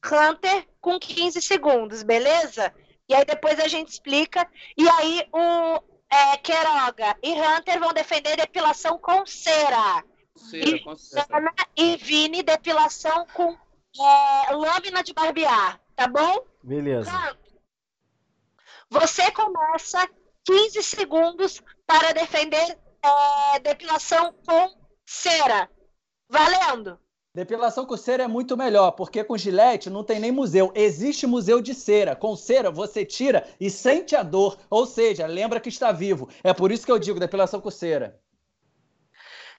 Hunter com 15 segundos, beleza? E aí depois a gente explica. E aí o é, Queiroga e Hunter vão defender depilação com cera. Cera, com certeza. Ana e Vini depilação com é, lâmina de barbear, tá bom? Beleza. Você começa 15 segundos para defender é, depilação com cera. Valendo! Depilação com cera é muito melhor, porque com gilete não tem nem museu. Existe museu de cera. Com cera você tira e sente a dor. Ou seja, lembra que está vivo. É por isso que eu digo depilação com cera.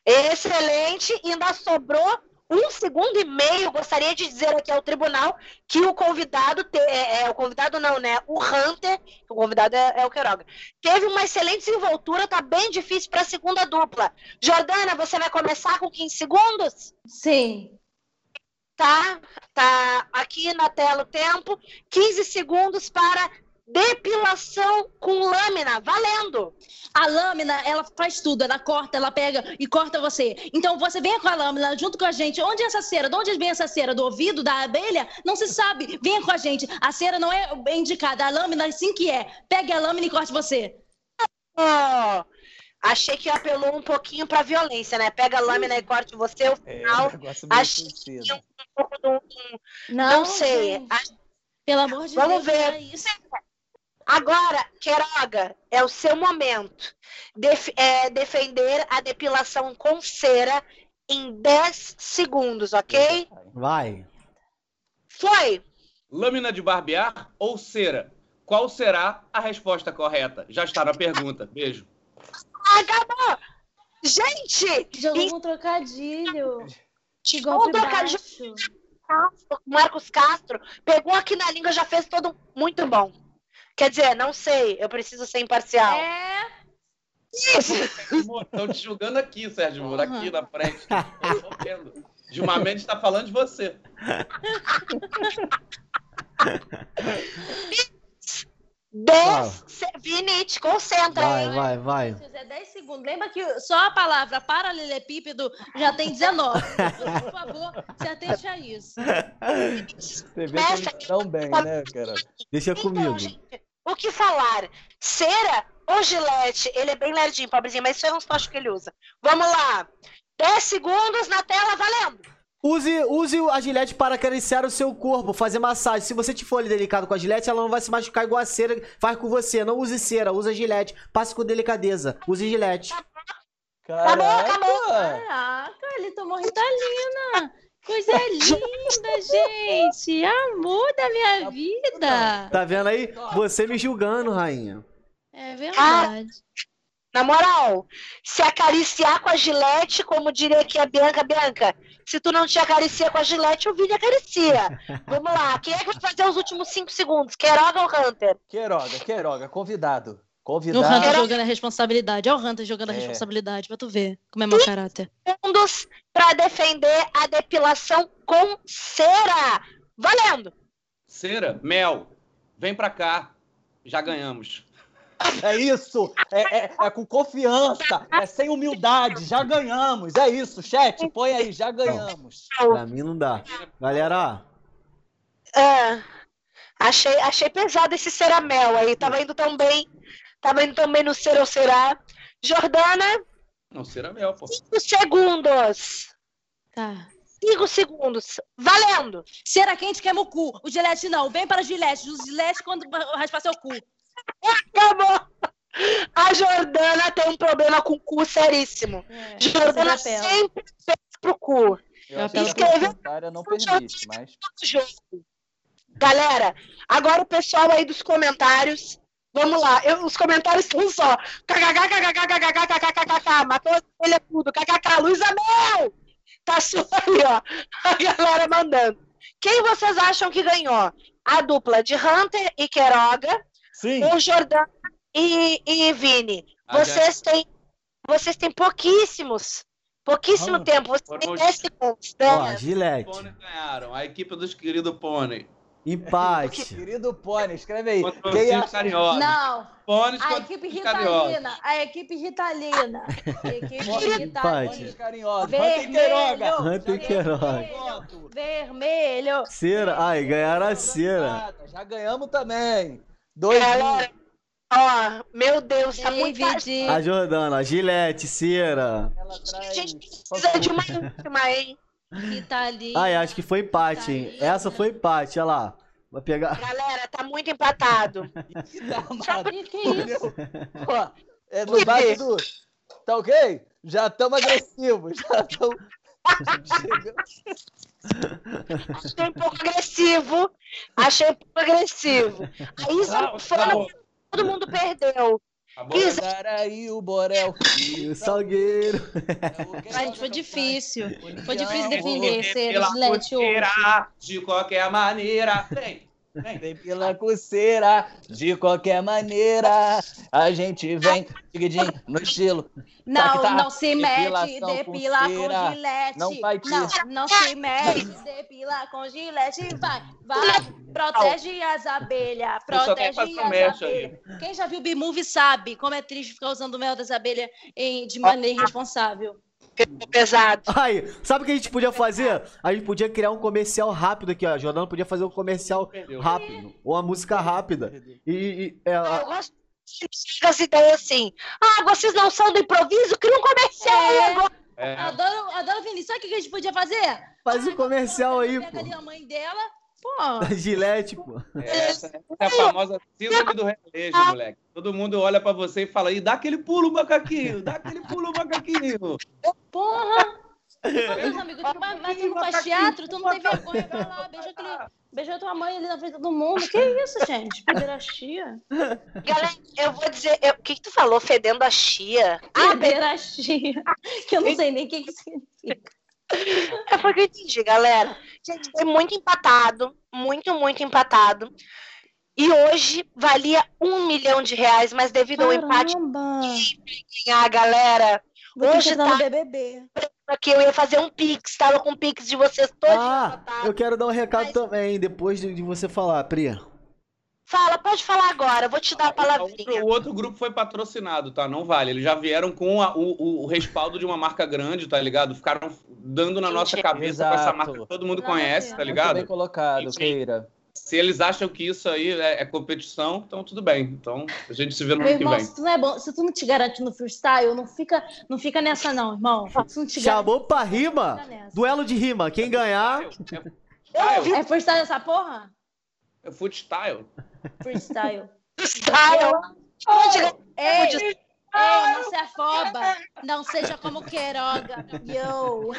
Excelente! Ainda sobrou um segundo e meio. Gostaria de dizer aqui ao tribunal que o convidado, te- é, é, o convidado não, né? O Hunter, o convidado é, é o Queiroga, teve uma excelente desenvoltura, tá bem difícil para a segunda dupla. Jordana, você vai começar com 15 segundos? Sim. Tá, tá aqui na tela o tempo. 15 segundos para depilação com lâmina. Valendo! A lâmina, ela faz tudo. Ela corta, ela pega e corta você. Então você vem com a lâmina junto com a gente. Onde é essa cera? De onde vem essa cera? Do ouvido da abelha? Não se sabe. Venha com a gente. A cera não é indicada. A lâmina sim que é. Pegue a lâmina e corte você. Oh, achei que apelou um pouquinho pra violência, né? Pega a lâmina e corte você, o É final. meio acho sensível. Um pouco do- Não, Não sei. gente. Acho- Pelo amor de Vamos Deus. ver. não é isso. Agora, Queiroga, é o seu momento. Def- é, defender a depilação com cera em 10 segundos, ok? Vai. Foi! Lâmina de barbear ou cera? Qual será a resposta correta? Já está na pergunta. Beijo. Acabou! Gente! Jogou em um trocadilho. Que um trocadilho. Marcos Castro pegou aqui na língua, já fez todo muito bom. Quer dizer, não sei, eu preciso ser imparcial. É. Isso! Estão te julgando aqui, Sérgio Moro, aqui na frente. Eu tô vendo. Gilmar Mendes está falando de você. Dez. se- Vini, te concentra, Vai, hein? vai, vai. Fizer 10 segundos. Lembra que só a palavra paralelepípedo já tem 19. Então, por favor, se atente a isso. Você vê que estão bem, né, cara? Deixa Então, comigo. gente, o que falar? Cera ou gilete? Ele é bem lerdinho, pobrezinho, mas isso é uns tochos que ele usa. Vamos lá. 10 segundos na tela, valendo. Use, use a gilete para acariciar o seu corpo, fazer massagem. Se você te for delicado com a gilete, ela não vai se machucar igual a cera faz com você. Não use cera, use a gilete. Passe com delicadeza. Use gilete. Caraca! Caraca, ele tomou Ritalina. Coisa linda, gente. Amor da minha vida. Tá vendo aí? Você me julgando, rainha. É verdade. Na moral, se acariciar com a gilete, como diria aqui a Bianca, Bianca, se tu não te acaricia com a gilete, o Vini acaricia. Vamos lá, quem é que vai fazer os últimos cinco segundos? Queiroga ou Hunter? Queiroga, Queiroga, convidado. O Convidado. Hunter jogando a responsabilidade. Olha o Hunter jogando a É. responsabilidade, pra tu ver como é mau caráter. Segundos para defender a depilação com cera. Valendo! Cera, mel, vem pra cá. Já ganhamos. É isso! É, é- é com confiança, é sem humildade. Já ganhamos. É isso, chat. Põe aí, já ganhamos. Pra mim não dá. Galera, Ah, achei, achei pesado esse ceramel aí. Tava indo tão bem. Tava indo tão bem no ser ou será. Jordana, Não, cera mel, pô. 5 segundos. Tá. 5 segundos. Valendo! Cera quente queima o cu. O gilete não. Vem para o gilete. O gilete quando raspar seu cu. Acabou! A Jordana tem um problema com o cu seríssimo. É, Jordana sempre fez pro cu. Eu achei que a Escreve- secretária não permite, mas. jogo. Galera, agora o pessoal aí dos comentários. Vamos lá, eu- os comentários são só. KKK, matou ele é tudo. KKK, Luísa Mel! Tá só aí, ó. A galera mandando. Quem vocês acham que ganhou? A dupla de Hunter e Queiroga Sim. ou Jordana e, e Vini? Ah, Vocês têm, vocês têm pouquíssimos. Pouquíssimo Ah, tempo. Vocês têm os- 10 segundos. ó, né? Pônei ganharam. A equipe dos queridos Pônei. Empate. Querido Pônei, escreve aí. Contra Quem acha... carinhosos. Não. Pôneis A equipe. Ritalina. A equipe Ritalina. A equipe Pôneis Ritalina. carinhosos. Hunter Queiroga. Hunter Queiroga. Pronto. Vermelho. Cera. Ai, ganharam a cera. Já ganhamos também. Dois. Galera, ó, meu Deus, tá muito David. A Jordana, a gilete, cera. Ela traz... A gente precisa de uma última, hein? Ritalina. Ai, acho que foi empate, hein? Essa foi empate, olha lá. Vai pegar. Galera, tá muito empatado. Ih, que isso? Ó, é no base do. Tá ok? Já estamos agressivos. Já estamos. Achei um pouco agressivo. Achei um pouco agressivo. A Isa Não, foi, acabou. todo mundo perdeu. Acabou. Isa, aí o Borel. E o Salgueiro. Gente, foi difícil. Foi difícil defender ser coceira, de qualquer maneira. Vem, vem. Pela coceira, de qualquer maneira. A gente vem, digidinho, no estilo. Não, Tá, não se mete, depila com, gilete. Não vai te- não, não se mete, depila com gilete. Vai, vai. Protege as abelhas. Protege as abelhas. Quem já viu o B-Movie sabe como é triste ficar usando o mel das abelhas em- de maneira irresponsável. Pesado. Aí, sabe o que a gente podia fazer? A gente podia criar um comercial rápido aqui, ó. A Jordana podia fazer um comercial Perdeu. rápido. Ou uma música rápida. E, e- é, Eu a- gosto das ideias assim. Ah, vocês não são do improviso? Cria um comercial É. agora. É, Adoro, adoro Vinícius. Sabe o que a gente podia fazer? faz um comercial aí, Pega ali pô. a mãe dela. Pô, Gilete, pô. essa, essa é a famosa síndrome do relejo, moleque. Todo mundo olha pra você e fala, e dá aquele pulo, macaquinho, dá aquele pulo, macaquinho. porra. Meus amigos, tu, mas, mas tu não faz teatro, tu não tem vergonha, vai lá, beija, aquele, beija a tua mãe ali na frente todo mundo. Que isso, gente? Pederastia. Galera, eu vou dizer. O que, que tu falou? Fedendo a chia? Ah, Pederastia. Que eu não sei nem o que, que significa. É porque eu entendi, galera. Gente, foi muito empatado. Muito, muito empatado. E hoje valia um milhão de reais, mas devido ao empate Caramba. ganhar, galera, Vou que Hoje tá- no BBB. aqui eu ia fazer um pix, tava com o pix de vocês todos Ah, empatados. eu quero dar um recado Mas- também, depois de, de você falar, Pri. Fala, pode falar agora, eu vou te dar a O palavrinha. o outro grupo foi patrocinado, tá? Não vale. Eles já vieram com a- o, o- respaldo de uma marca grande, tá ligado? Ficaram dando na nossa Entendi. cabeça com essa Exato. marca que todo mundo Não, conhece, é. tá Muito ligado? bem colocado, Sim. Keira. Se eles acham que isso aí é, é, competição, então tudo bem. Então a gente se vê no Meu ano irmão, que vem. Se tu, não é bom, se tu não te garante no freestyle, não fica, não fica nessa, não, irmão. Chamou pra rima? Duelo de rima. Quem ganhar. É, é freestyle essa porra? É footstyle. Freestyle. Freestyle. Oh, ei, ei, não se afoba. Não seja como Queiroga. Yo.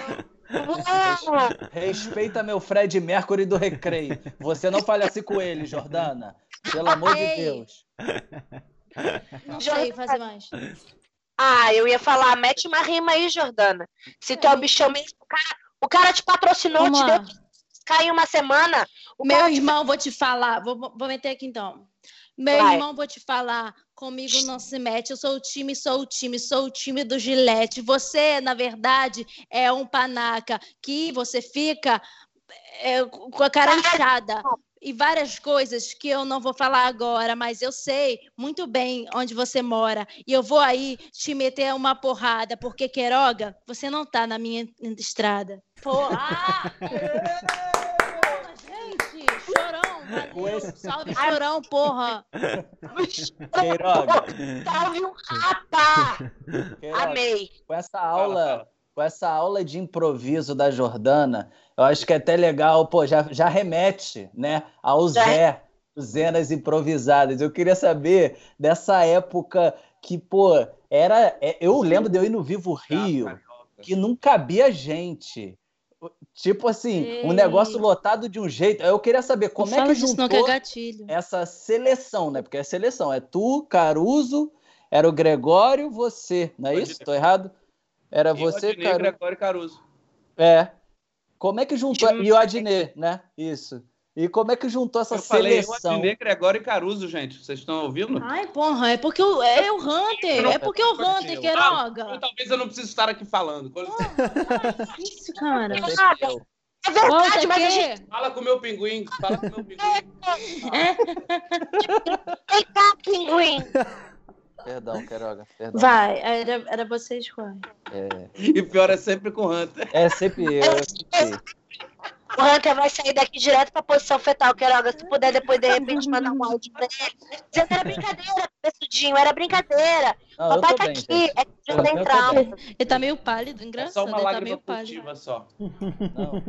Respeita meu Fred Mercury do Recreio. Você não fale assim com ele, Jordana. Pelo amor Ei. de Deus. Não sei fazer mais. Ah, eu ia falar, mete uma rima aí, Jordana. Se tu é o bichão mesmo, o cara, o cara te patrocinou, Vamos te deu cai uma semana. Meu irmão, te... vou te falar, vou, vou meter aqui então. Meu Vai. irmão, vou te falar, comigo não se mete. Eu sou o time, sou o time, sou o time do Gillette. Você, na verdade, é um panaca que você fica é, com a cara inchada. E várias coisas que eu não vou falar agora, mas eu sei muito bem onde você mora. E eu vou aí te meter uma porrada, porque Queiroga, você não tá na minha estrada. Porra! Valeu, salve chorão, porra! Queiroga. Salve um rapa! Amei! Com essa aula, com essa aula de improviso da Jordana, eu acho que é até legal, pô, já, já remete, né, ao Zé, Zenas improvisadas. Eu queria saber dessa época que, pô, era. É, eu lembro de eu ir no Vivo Rio, que não cabia gente. Tipo assim, Ei. um negócio lotado de um jeito. Eu queria saber como é que juntou que é essa seleção, né? Porque é seleção, é tu, Caruso, era o Gregório, você, não é isso? Estou errado? Era e você, Caruso. Gregório e Caruso. É. Como é que juntou? E o Adnet, né? Isso. E como é que juntou essa eu seleção? Falei, Adnet, Gregório e Caruso, gente. Vocês estão ouvindo? Ai, porra, é porque o, é o Hunter. É porque o Hunter, Queiroga. Ah, talvez eu não precise estar aqui falando. Porra, é isso, cara. É verdade, mas a gente... Fala com o meu pinguim. Fala com o meu pinguim. Vem cá, pinguim. Perdão, Queiroga. Perdão. Vai, era, era vocês quais? É... E pior é sempre com o Hunter. É sempre eu. É o Hunter vai sair daqui direto pra posição fetal, Queiroga. Se puder depois, de repente, mandar um áudio pra ele. Dizendo que era brincadeira, Bessudinho, era brincadeira. Não, Papai tá bem, aqui, é que não tem trauma. Ele tá meio pálido, engraçado. É só uma ele tá meio pálido. só. Não.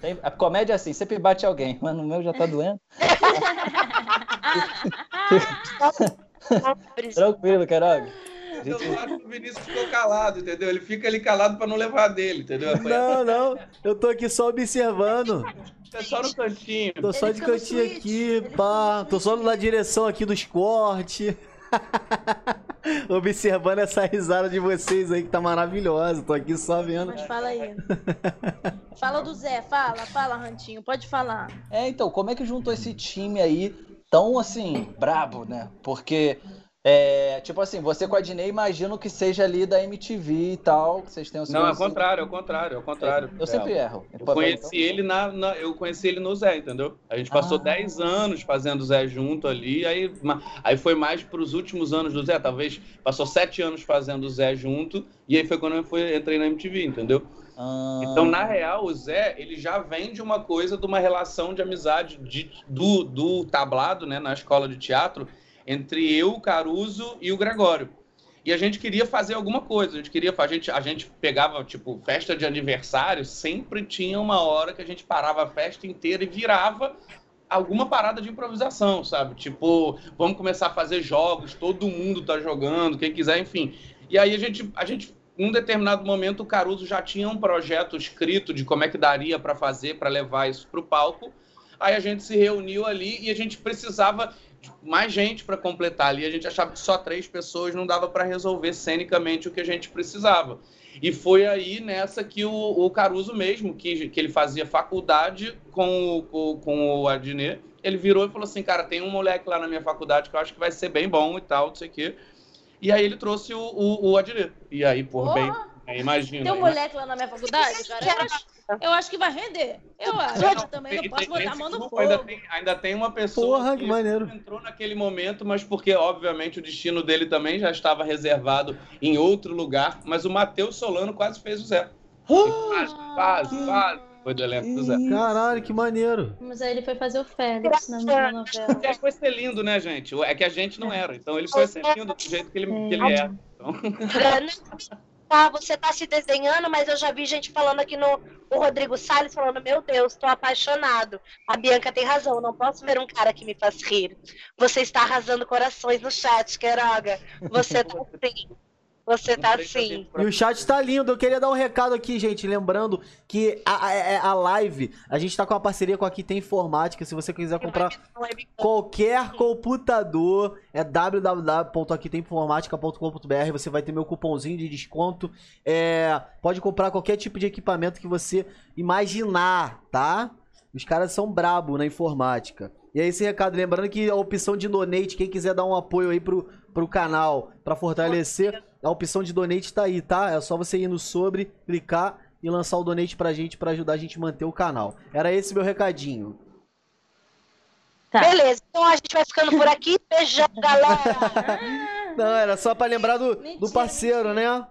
Tem, a comédia é assim, sempre bate alguém, mas no meu já tá doendo. Tranquilo, Queiroga. Gente... Eu acho que o Vinícius ficou calado, entendeu? Ele fica ali calado para não levar dele, entendeu? Não, não. Eu tô aqui só observando. É só no cantinho. Tô só de cantinho aqui, pá. Tô só na direção aqui dos cortes. Observando essa risada de vocês aí que tá maravilhosa. Tô aqui só vendo. Mas fala aí. fala do Zé, fala, fala, Rantinho, pode falar. É, então, como é que juntou esse time aí tão assim, brabo, né? Porque é, tipo assim, você com a Dinei imagino que seja ali da MTV e tal, que vocês tenham Não, é o contrário, é o contrário, é o contrário. Eu, eu sempre é. erro. Eu conheci então. ele na, na, eu conheci ele no Zé, entendeu? A gente passou 10 ah. anos fazendo Zé junto ali, aí, aí foi mais para os últimos anos do Zé, talvez passou 7 anos fazendo Zé junto, e aí foi quando eu fui, entrei na MTV, entendeu? Ah. Então, na real, o Zé, ele já vem de uma coisa, de uma relação de amizade de, do, do tablado, né, na escola de teatro, entre eu, o Caruso e o Gregório. E a gente queria fazer alguma coisa, a gente queria, a gente, a gente pegava, tipo, festa de aniversário, sempre tinha uma hora que a gente parava a festa inteira e virava alguma parada de improvisação, sabe? Tipo, vamos começar a fazer jogos, todo mundo tá jogando, quem quiser, enfim. E aí a gente, a gente num determinado momento, o Caruso já tinha um projeto escrito de como é que daria para fazer, para levar isso para o palco. Aí a gente se reuniu ali e a gente precisava mais gente para completar ali. A gente achava que só três pessoas não dava para resolver cenicamente o que a gente precisava. E foi aí nessa que o, o Caruso mesmo, que, que ele fazia faculdade com, com, com o Adnet, ele virou e falou assim, cara, tem um moleque lá na minha faculdade que eu acho que vai ser bem bom e tal, não sei o quê. E aí ele trouxe o, o, o Adnet. E aí, por oh. bem, imagina. Tem um moleque lá na minha faculdade, cara? Eu acho que vai render. Eu acho. Eu também não posso botar a mão no fogo. Ainda tem, ainda tem uma pessoa Porra, que, que maneiro. entrou naquele momento, mas porque, obviamente, o destino dele também já estava reservado em outro lugar. Mas o Matheus Solano quase fez o Zé. Quase, quase, quase, foi do elenco do Zé. Caralho, que maneiro. Mas aí ele foi fazer o Félix na mesma novela. É, foi ser lindo, né, gente? É que a gente não era. Então ele foi ser lindo do jeito que ele, que ele é. Então... Tá, você tá se desenhando, mas eu já vi gente falando aqui no o Rodrigo Salles falando, meu Deus, tô apaixonado. A Bianca tem razão, não posso ver um cara que me faz rir. Você está arrasando corações no chat, Queiroga. Você tá assim. Você tá assim. E o chat tá lindo. Eu queria dar um recado aqui, gente. Lembrando que a, a, é, a live, a gente tá com uma parceria com a Aqui Tem Informática. Se você quiser comprar qualquer computador, é www.aquitempinformática.com.br. Você vai ter meu cupomzinho de desconto. É, pode comprar qualquer tipo de equipamento que você imaginar, tá? Os caras são brabo na informática. E aí, esse recado, lembrando que a opção de donate, quem quiser dar um apoio aí pro, pro canal, para fortalecer, a opção de donate tá aí, tá? É só você ir no sobre, clicar e lançar o donate pra gente para ajudar a gente a manter o canal. Era esse meu recadinho. Tá. Beleza, então a gente vai ficando por aqui. Beijão, galera! Não, era só para lembrar do, do parceiro, né?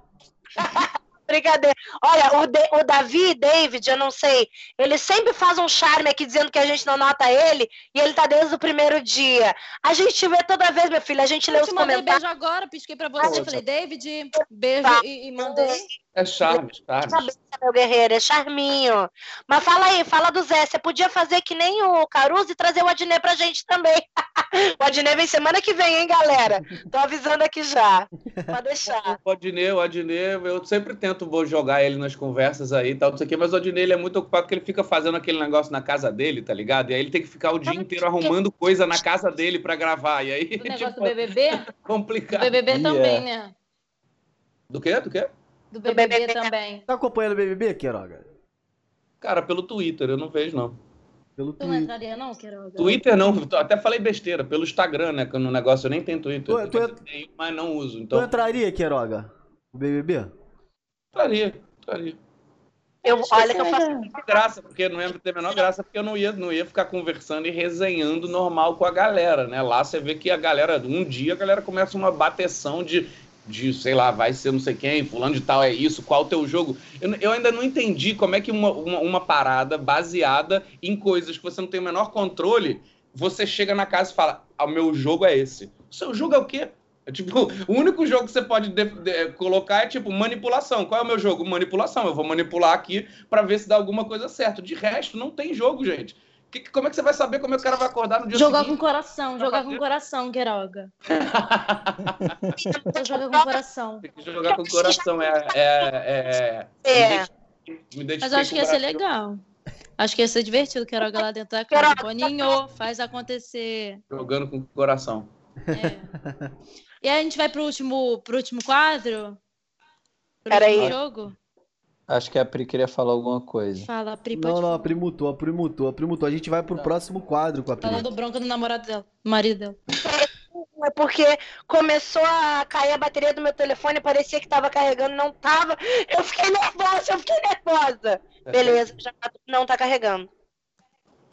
Brincadeira. Olha, o, de, o Davi, David, eu não sei, ele sempre faz um charme aqui dizendo que a gente não nota ele e ele tá desde o primeiro dia. A gente vê toda vez, meu filho, a gente eu lê os comentários. Eu beijo agora, pisquei pra você, falei, David, beijo tá. e, e mandei. É charme, charme. Meu guerreiro, é charminho. Mas fala aí, fala do Zé. Você podia fazer que nem o Caruso e trazer o Adnet pra gente também. o Adnet vem semana que vem, hein, galera? Tô avisando aqui já. Pode deixar. O Adnet, o Adnet, eu sempre tento vou jogar ele nas conversas aí e tal, não sei o quê, mas o Adnet ele é muito ocupado porque ele fica fazendo aquele negócio na casa dele, tá ligado? E aí ele tem que ficar o dia inteiro arrumando coisa na casa dele pra gravar. E aí, o negócio tipo, do BBB? complicado. O BBB yeah. também, né? Do quê? Do quê? Do BBB, BBB também. Tá acompanhando o BBB, Queiroga? Cara, pelo Twitter, eu não vejo, não. Pelo tu não entraria, não, Queiroga? Twitter não, até falei besteira. Pelo Instagram, né? Que no negócio eu nem tenho Twitter. Tu, tu, tenho, mas não uso. Então... Tu entraria, Queiroga? O BBB? Entraria, entraria. Eu, olha que eu faço graça, porque não ia ter a menor graça, porque eu não ia, não ia ficar conversando e resenhando normal com a galera, né? Lá você vê que a galera, um dia a galera começa uma bateção de de, sei lá, vai ser não sei quem, fulano de tal é isso, qual o teu jogo. Eu, eu ainda não entendi como é que uma, uma, uma, parada baseada em coisas que você não tem o menor controle, você chega na casa e fala, ah, o meu jogo é esse. O seu jogo é o quê? É, tipo, o único jogo que você pode de, de, colocar é tipo manipulação. Qual é o meu jogo? Manipulação. Eu vou manipular aqui para ver se dá alguma coisa certa. De resto, não tem jogo, gente. Que, como é que você vai saber como é que o cara vai acordar no dia jogar seguinte? Com coração, jogar com coração, Queiroga. jogar com coração. Tem que jogar com coração. É. é, é, é. Mas eu acho que ia ser legal. Acho que ia ser divertido, Queiroga lá dentro da casa. Boninho, faz acontecer. Jogando com coração. É. E aí a gente vai pro último, pro último quadro? Pro Peraí. último jogo? Acho que a Pri queria falar alguma coisa. Fala, a Pri, Não, não, a Pri mutou, a Pri mutou, a Pri mutou. A gente vai pro próximo quadro com a Pri. Falando bronca do namorado dela, marido dela. É porque começou a cair a bateria do meu telefone, parecia que tava carregando, não tava. Eu fiquei nervosa, eu fiquei nervosa. É. Beleza, já tá, não tá carregando.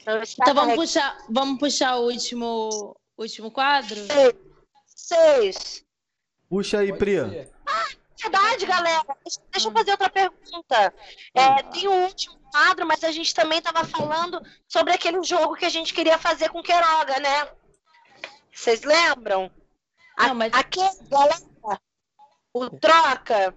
Então, então vamos puxar, vamos puxar o último, último quadro? Seis. Seis. Puxa aí, Pri. Ah, verdade, galera. Deixa, eu fazer outra pergunta. É, tem o último quadro, mas a gente também estava falando sobre aquele jogo que a gente queria fazer com Queiroga, né? Vocês lembram? Não, mas... Aquele, galera, o troca,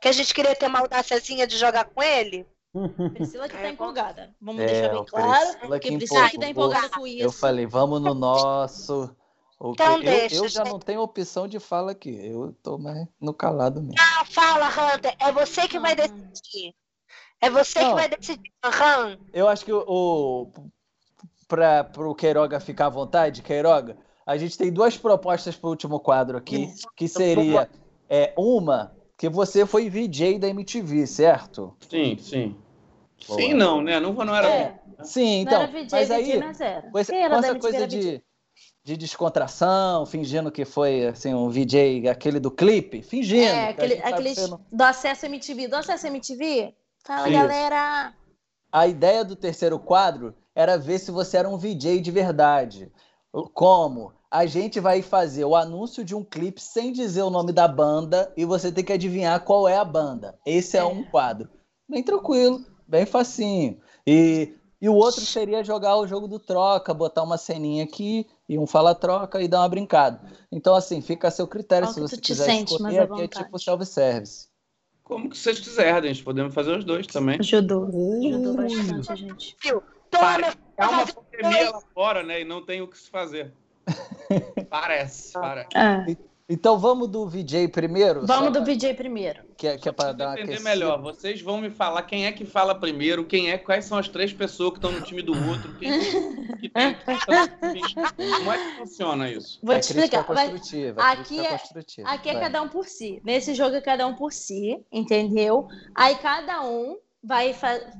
que a gente queria ter uma audáciazinha de jogar com ele. Priscila que tá empolgada. Vamos é, deixar bem claro. Priscila que, Priscila que tá empolgada com isso. Eu falei, vamos no nosso. Então eu, deixa, eu já gente. não tenho opção de fala aqui. Eu tô mais no calado mesmo. Não, fala, Hunter. É você que vai decidir. É você não, que vai decidir, Han. Eu acho que o, o para o Queiroga ficar à vontade, Queiroga, a gente tem duas propostas para o último quadro aqui, que seria é, uma que você foi VJ da MTV, certo? Sim, sim. Boa. Sim, não, né? Não, não era. É. Sim, então. Não era VJ, mas aí, mas era. Com, essa, com essa coisa de de descontração, fingindo que foi assim um VJ, aquele do clipe, fingindo. É, aquele, aquele sendo... do acesso MTV, do acesso MTV. Fala, Isso. galera. A ideia do terceiro quadro era ver se você era um VJ de verdade. Como? A gente vai fazer o anúncio de um clipe sem dizer o nome da banda e você tem que adivinhar qual é a banda. Esse é, é um quadro. Bem tranquilo. bem facinho. E, e o outro seria jogar o jogo do troca, botar uma ceninha aqui e um fala troca e dar uma brincada. Então, assim, fica a seu critério se você quiser sente escolher, aqui é tipo self-service. Como que vocês quiserem, gente. Podemos fazer os dois também. Ajudou. Ajudou bastante a gente. Toma, É uma pandemia lá fora, né? E não tem o que se fazer. Parece, parece. É. Então vamos do VJ primeiro? Vamos só do pra- VJ primeiro. Que, é- que é para dar entender aquecida. melhor. Vocês vão me falar quem é que fala primeiro, quem é, quais são as três pessoas que estão no time do outro, quem que tem Como é que funciona isso? Vou É te crítica explicar. Vai- construtiva. aqui crítica é- construtiva. Aqui é Vai. cada um por si. Nesse jogo é cada um por si, entendeu? Aí cada um vai,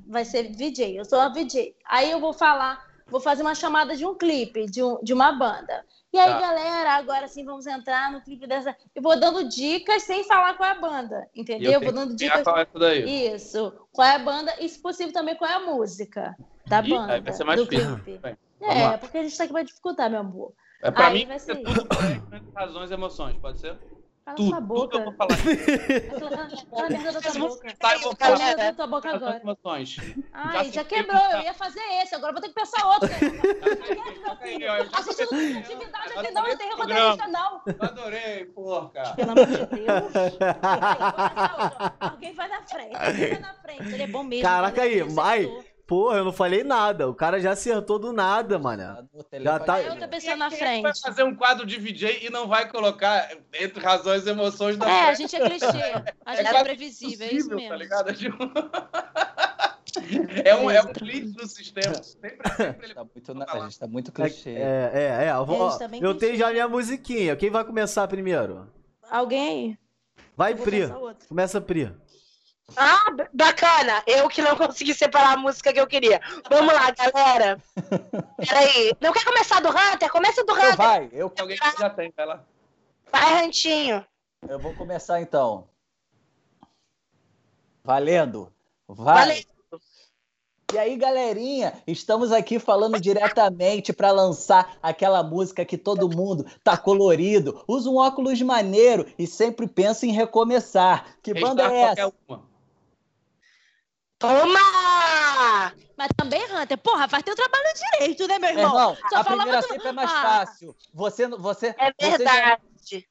vai ser VJ. Eu sou a VJ. Aí eu vou falar, vou fazer uma chamada de um clipe, de, um, de uma banda. E aí, Tá. galera, agora sim vamos entrar no clipe dessa. Eu vou dando dicas sem falar qual é a banda, entendeu? eu vou dando dicas. qual é essa daí. Isso. Qual é a banda e, se possível, também qual é a música da Ih, banda. vai ser mais do difícil. É, porque a gente tá aqui pra dificultar, meu amor. É, pra Aí mim, vai ser ser tudo razões e emoções, pode ser? Cala Tudo, sua tudo boca. eu vou falar. Cala a merda da tua boca. Tá, eu vou Cala a merda da tua boca agora. Ai, Já já quebrou. que- Eu ia fazer esse, agora vou ter que pensar outro. Toca aí, ó, eu já A gente não tem atividade aqui, não. Não tem roteirista, não. Adorei, porca. Pelo amor de Deus. Alguém vai na frente. Alguém vai na frente. Ele é bom mesmo. Caraca aí, Ele vai. Porra, eu não falei nada. O cara já acertou do nada, mano. Já tá- Aí outra pessoa na é que vai frente. fazer um quadro de VJ e não vai colocar entre razões e emoções da É, a frente? gente é clichê. A gente é quase previsível, é isso Possível, mesmo. Tá ligado? É É um, é um glitch no sistema. Sempre, sempre ele Tá muito na-. A gente tá muito É, clichê. é, é. é, eu vou- É, tá eu tenho já minha musiquinha. Quem vai começar primeiro? Alguém aí? Vai, Eu Pri. Começa, Pri. Ah, bacana. Eu que não consegui separar a música que eu queria. Vamos lá, galera. Peraí. Não quer começar do Hunter? Começa do Então Hunter. vai, eu, Alguém que já tem, vai lá. Vai, Rantinho. eu vou começar então. Valendo. Vai. Valendo. E aí, galerinha, estamos aqui falando diretamente para lançar aquela música que todo mundo tá colorido, usa um óculos maneiro e sempre pensa em recomeçar. Que banda é qualquer essa? uma. Toma! Mas também, Hunter, porra, faz teu trabalho direito, né, meu Meu irmão? irmão, Só a primeira do- sempre é mais Ah. fácil. Você, você, É você já- verdade.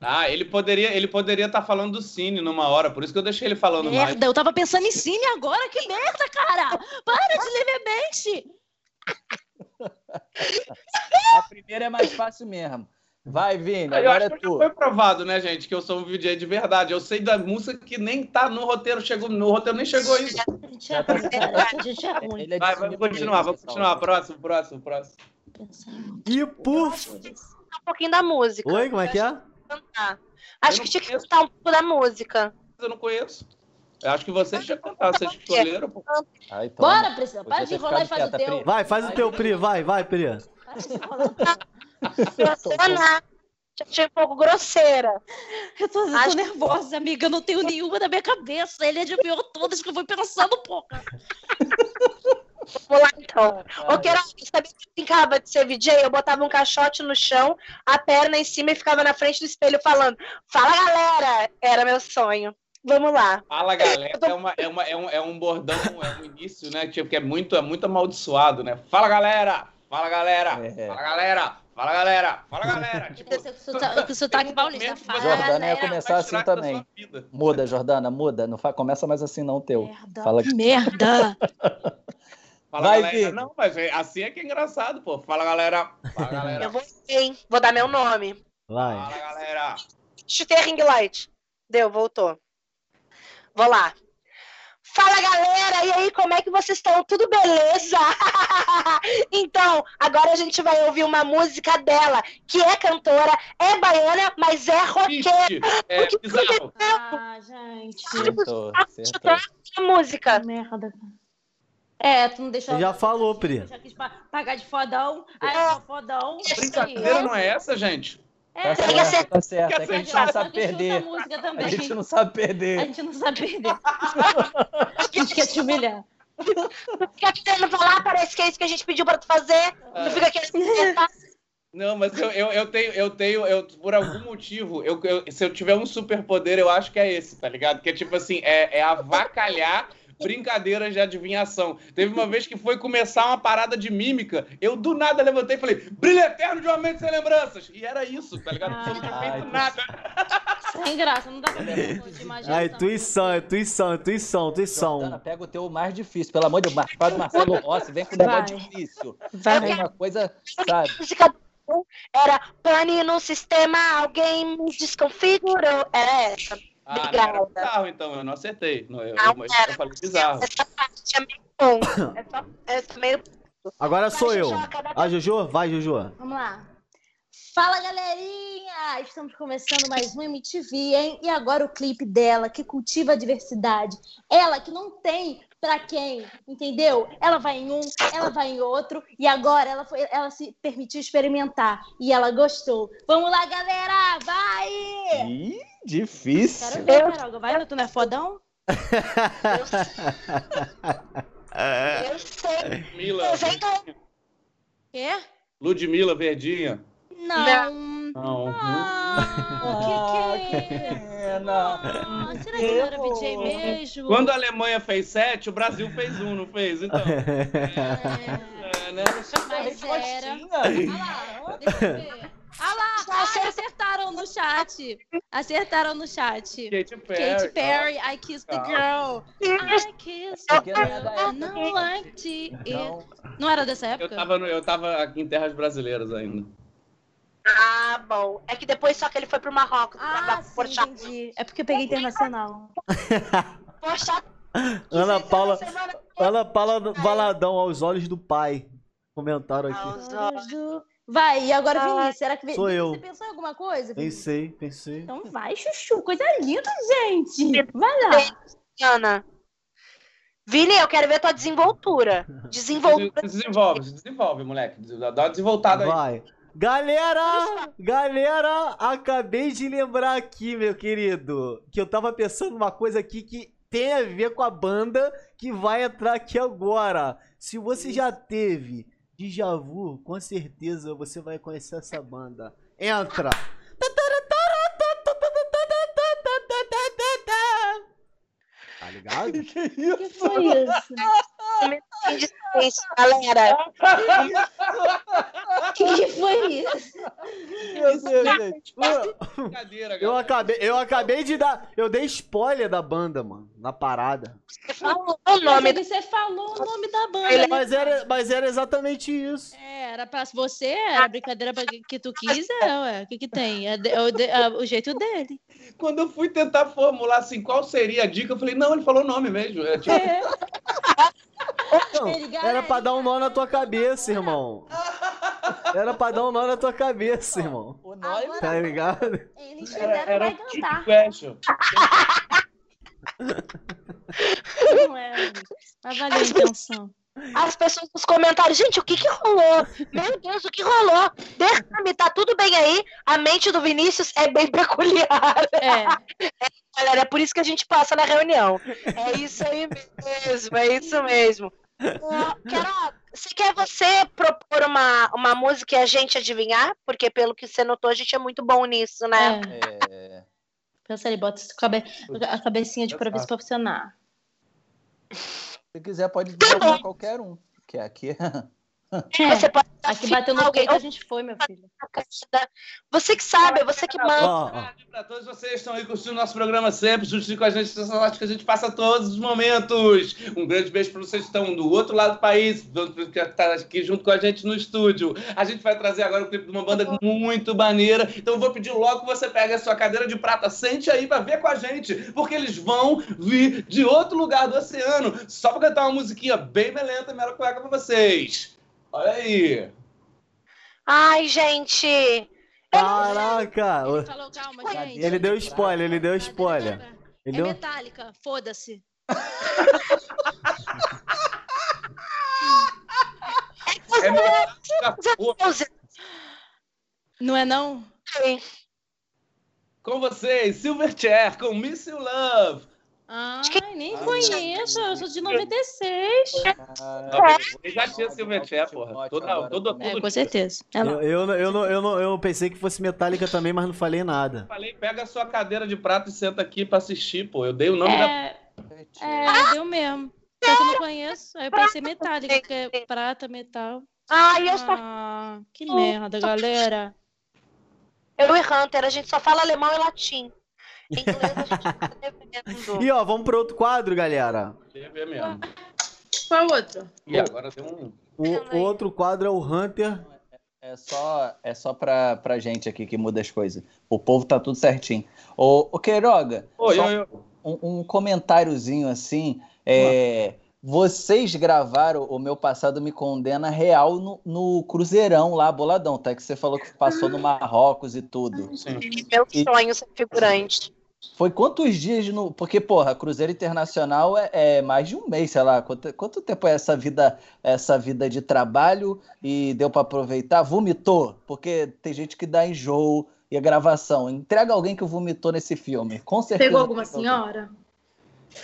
Ah, ele poderia ele poderia estar falando do Cine numa hora, por isso que eu deixei ele falando mais. Merda, eu tava pensando em cine agora, que merda, cara! Para de ler minha mente! A primeira é mais fácil mesmo. Vai, Vini, Eu agora é acho que já tu. foi provado, né, gente, que eu sou um VJ de verdade. Eu sei da música que nem tá no roteiro, chegou no roteiro nem chegou gente é ruim, cara. A gente é ruim. É Vai, vamos continuar, vamos continuar. Próximo, próximo, próximo. Pensando. E por. Um pouquinho da música. Oi, como é que é? Cantar. Acho Eu que tinha que cantar um pouco da música. Eu não conheço. Eu acho que vocês tinham cantado, vocês escolheram. pô. Ai, toma. Bora, Priscila, para de enrolar e faz o teu. Vai, faz o teu, Pri. Vai, vai, Pri. Para de enrolar. Grosseira. Achei um pouco grosseira. Eu tô, eu tô Acho- nervosa, amiga. Eu não tenho nenhuma na minha cabeça. Ele adivinhou todas que eu fui pensando, porra. Vamos lá, então. Ô, Queiroz, sabia que eu brincava de ser VJ? Eu botava um caixote no chão, a perna em cima e ficava na frente do espelho falando Fala, galera! Era meu sonho. Vamos lá. Fala, galera. É, uma, é, uma, é, um, é um bordão, é um início, né? Tipo, que é muito, é muito amaldiçoado, né? Fala, galera! Fala, galera! É. Fala, galera! Fala, galera! Fala, galera! Tipo, com sota- com sotaque paulista. Fala, Jordana ia começar assim também. Muda, Jordana, muda. Não fa... Começa mais assim não, teu. Merda. Fala que- Merda. Fala, Vai, galera. Vini. Não, mas é- assim é que é engraçado, pô. Fala, galera! Fala, galera! Eu vou hein? Vou dar meu nome. Vai. Fala, galera! Chutei a ring light. Deu, voltou. Vou lá. Fala galera, e aí, como é que vocês estão? Tudo beleza? então, agora a gente vai ouvir uma música dela, que é cantora, é baiana, mas é roqueira. É bizarro. Ah, gente. Acertou, acertou. A música. Merda. É, tu não deixou. Já falou, Pri. Já quis pa- pagar de fodão. Aí, é. fodão. Brincadeira não é essa, gente? Tá É, certo, tá certo. É que a gente não sabe perder. a A gente não sabe A perder. gente não sabe perder. A gente quer te humilhar. Não fica querendo falar, parece que é isso que a gente pediu pra tu fazer. Não fica querendo comentar. Não, mas eu, eu, eu tenho, eu tenho, eu, por algum motivo, eu, eu- se eu tiver um superpoder, eu acho que é esse, tá ligado? Que é tipo assim, é, é avacalhar brincadeiras de adivinhação. Teve uma vez que foi começar uma parada de mímica, eu do nada levantei e falei, brilho eterno de uma mente sem lembranças. E era isso, tá ligado? Não tinha feito nada. Sem graça, não dá pra ver de imaginação. Ah, intuição, intuição, intuição, intuição. Jordana, pega o teu mais difícil, pelo amor de Deus, faz Marcelo Rossi, vem com o negócio difícil. Vai. Faz uma coisa, sabe? era pane no sistema, alguém me desconfigurou. Era essa. Ah, não era Obrigada. bizarro, então, eu não acertei. Não, eu, Não eu, eu falei bizarro. Essa parte é meio bom. Essa, essa meio. Agora sou Vai, eu. Jojo, cada A Jojo? Vai, Jojo. Vamos lá. Fala, galerinha! Estamos começando mais um MTV, hein? E agora o clipe dela, que cultiva a diversidade. Ela que não tem pra quem, entendeu? Ela vai em um, ela vai em outro, e agora ela, foi, ela se permitiu experimentar. E ela gostou. Vamos lá, galera! Vai! Ih, difícil. Quero ver, Carol. Vai, tu não é fodão? Eu sei. Ludmilla, Eu venho Quê? Ludmilla Verdinha. Não. Não. Ah, que que é? É, não. Ah, será que não era VJ mesmo? Quando a Alemanha fez sete, o Brasil fez um, não fez? Então. É, É, né? mas era. Ah lá, deixa eu ver. Ah lá, ah, acertaram no chat. Acertaram no chat. Katy Perry. Katy Perry, I kissed the girl. I kissed the girl. Não liked it. Não era dessa Eu época? tava, no- eu tava aqui em terras brasileiras ainda. Ah, bom. É que depois só que ele foi pro Marrocos. Ah, pra sim, entendi. É porque eu peguei internacional. poxa, Ana Paula, Ana Paula Valadão aos olhos do pai. Comentaram aqui. Aos olhos. Vai, e agora, Ah, Vinícius, será que sou eu. você pensou em alguma coisa? Vinícius? Pensei, pensei. Então vai, Chuchu, coisa linda, gente. Vai lá. Ana. Vini, eu quero ver tua desenvoltura. Desenvoltura. Se desenvolve, se desenvolve, moleque. Dá uma desenvoltada aí. Vai. Galera, galera, acabei de lembrar aqui, meu querido, que eu tava pensando uma coisa aqui que tem a ver com a banda que vai entrar aqui agora. Se você já teve déjà vu, com certeza você vai conhecer essa banda. Entra. Tá ligado? O que foi isso? Galera. O que, que foi isso? Meu Deus, gente. Brincadeira, Eu acabei, eu acabei de dar. Eu dei spoiler da banda, mano, na parada. Fala o nome Mas você falou o nome da banda. né? Mas era, mas era exatamente isso. É, era pra você, era brincadeira pra que, tu quis, é, ué. O que que tem? É, é é o jeito dele. Quando eu fui tentar formular assim, qual seria a dica, eu falei, não, ele falou o nome mesmo. É, tipo, É. Não, era pra dar um nó na tua cabeça, irmão. Era pra dar um nó na tua cabeça, irmão. O nome Agora- Tá ligado? Eles era, fizeram era vai um cantar. question. Não é, mas valeu a intenção. as pessoas nos comentários. Gente, o que que rolou? Meu Deus, o que rolou? Derrame, tá tudo bem aí? A mente do Vinícius é bem peculiar. É, Galera, é por isso que a gente passa na reunião. É isso aí mesmo, é isso mesmo. Carol, você quer você propor uma, uma música e a gente adivinhar? Porque pelo que você notou, a gente é muito bom nisso, né? é. É, Pensa ali, bota cabe- a cabecinha de se pra funcionar. se quiser, pode botar qualquer um. Que aqui. Você pode Aqui bateu no alguém. peito, a gente foi, meu filho. Você que sabe, é você que manda. Tarde pra todos vocês que estão aí curtindo o nosso programa sempre, juntinho com a gente, essa arte que a gente passa todos os momentos. Um grande beijo para vocês que estão do outro lado do país, que está aqui junto com a gente no estúdio. A gente vai trazer agora o clipe de uma banda muito maneira, então eu vou pedir logo que você pegue a sua cadeira de prata, sente aí para ver com a gente, porque eles vão vir de outro lugar do oceano, só para cantar uma musiquinha bem melenta, mera cueca para vocês. Olha aí. Ai, gente. Caraca! Ele falou, calma, gente. Ele deu spoiler, ele deu spoiler. tá. Ele É deu... metálica, foda-se. É melhor Não é não? Com vocês, Silverchair com Miss You Love. Ai, nem conheço, eu sou de 96. Eu já tinha Silverchair, porra. Toda, toda, É, todo com certeza. É Eu, eu, eu, não- eu, não- eu pensei que fosse metálica também, mas não falei nada. Falei, pega a sua cadeira de prata e senta aqui pra assistir, pô. Eu dei o nome da. É, É, deu mesmo. Só que eu não conheço. Aí eu pensei metálica, que é prata, metal. Ai, eu só. Ah, que merda, galera. Eu e Hunter, a gente só fala alemão e latim. Em inglês. E ó, vamos pro outro quadro, galera. Mesmo. Qual outro? E agora tem um. O, o outro quadro é o Hunter. É só, é só pra, pra gente aqui que muda as coisas. O povo tá tudo certinho. Ô, ô Queiroga, Oi, só oi, oi. Um, um comentáriozinho assim. É, vocês gravaram O Meu Passado Me Condena real no, no Cruzeirão lá, boladão, tá? Que você falou que passou no Marrocos e tudo. Sim. Meu sonho ser figurante. Foi quantos dias no. Porque, porra, Cruzeiro Internacional é, é mais de um mês, sei lá. Quanto, quanto tempo é essa vida, essa vida de trabalho e deu pra aproveitar? Vomitou? Porque tem gente que dá enjoo e a gravação. Entrega alguém que vomitou nesse filme. Com certeza. Pegou alguma senhora?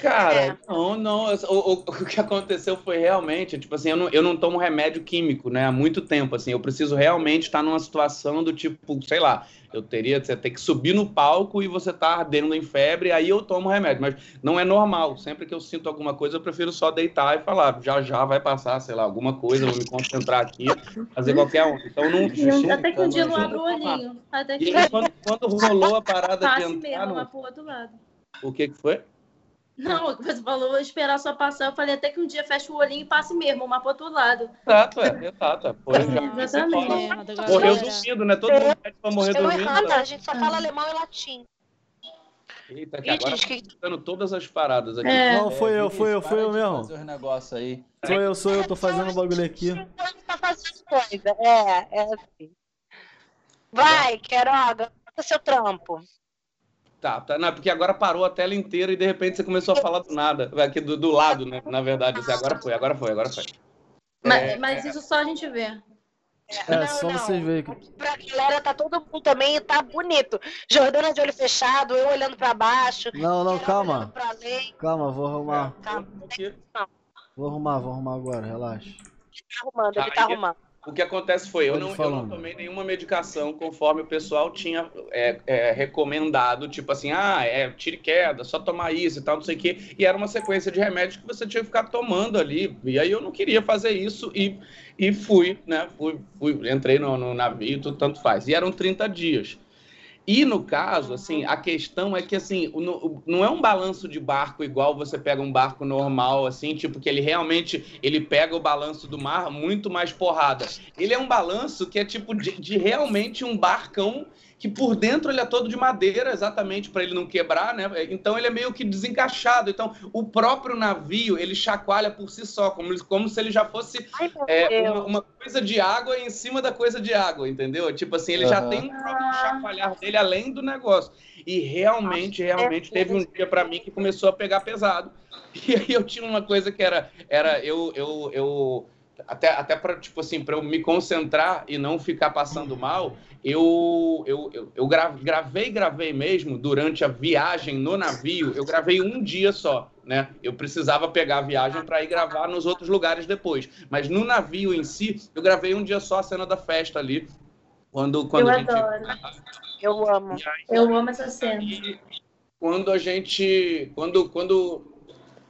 Cara, É. não, não. O, o- o que aconteceu foi realmente, tipo assim, eu não, eu não tomo remédio químico, né? Há muito tempo, assim. Eu preciso realmente estar numa situação do tipo, sei lá, eu teria, você ter que subir no palco e você tá ardendo em febre, aí eu tomo remédio. Mas não é normal. Sempre que eu sinto alguma coisa, eu prefiro só deitar e falar, já já vai passar, sei lá, alguma coisa, vou me concentrar aqui, fazer qualquer um. Então não. Até que um dia não Não, abre o olhinho. Até E que aí, quando, quando rolou a parada de passe entrar mesmo lá no. pro outro lado. O que que foi? Não, você falou esperar só passar. Eu falei até que um dia feche o olhinho e passe mesmo, mas pro outro lado. Exato, é, exato. Foi, já- Exatamente. Morreu dormindo, né? Todo mundo pede pra morrer Eu dormindo. Hunter, a gente só fala alemão e latim. Eita, que agora gente, que- tá todas as paradas aqui. É. Não, foi eu, foi eu, foi eu mesmo. Fazer os negócios aí. Sou eu, sou eu, tô fazendo um bagulho aqui. Tá fazendo coisa. É, é assim. Vai, Queiroga, o seu trampo. Tá, tá. Não, porque agora parou a tela inteira e de repente você começou a falar do nada. Aqui do, do lado, né? Na verdade. Assim, agora foi, agora foi, agora foi. Mas, É, mas isso só a gente vê. É, só vocês verem que- Pra galera, tá todo mundo também, tá bonito. Jordana de olho fechado, eu olhando pra baixo. Não, não, calma. Calma, vou arrumar. Calma, Aqui. Vou arrumar, vou arrumar agora, relaxa. tá arrumando, ele tá Aí- arrumando. O que acontece foi, eu não, eu não tomei nenhuma medicação conforme o pessoal tinha é, é, recomendado, tipo assim, ah, é tiro e queda, só tomar isso e tal, não sei o quê. E era uma sequência de remédios que você tinha que ficar tomando ali. E aí eu não queria fazer isso e, e fui, né? Fui, fui, entrei no, no navio, tudo tanto faz. E eram 30 dias. E no caso, assim, a questão é que assim, não é um balanço de barco igual você pega um barco normal, assim, tipo que ele realmente ele pega o balanço do mar muito mais porrada. Ele é um balanço que é tipo de, de realmente um barcão que por dentro ele é todo de madeira, exatamente para ele não quebrar, né? Então ele é meio que desencaixado. Então o próprio navio ele chacoalha por si só, como, como se ele já fosse Ai, é, uma, uma coisa de água em cima da coisa de água, entendeu? Tipo assim, ele já Aham. tem um próprio chacoalhar dele além do negócio. E realmente, realmente teve um dia pra mim que começou a pegar pesado. E aí eu tinha uma coisa que era, era eu, eu, eu até, até para tipo assim, para eu me concentrar e não ficar passando mal, eu, eu, eu, eu gra- gravei, gravei mesmo durante a viagem no navio, eu gravei um dia só, né? Eu precisava pegar a viagem para ir gravar nos outros lugares depois. Mas no navio em si, eu gravei um dia só a cena da festa ali. Quando, quando eu a gente. adoro. Eu amo. Eu amo essa cena. E quando a gente. Quando, quando.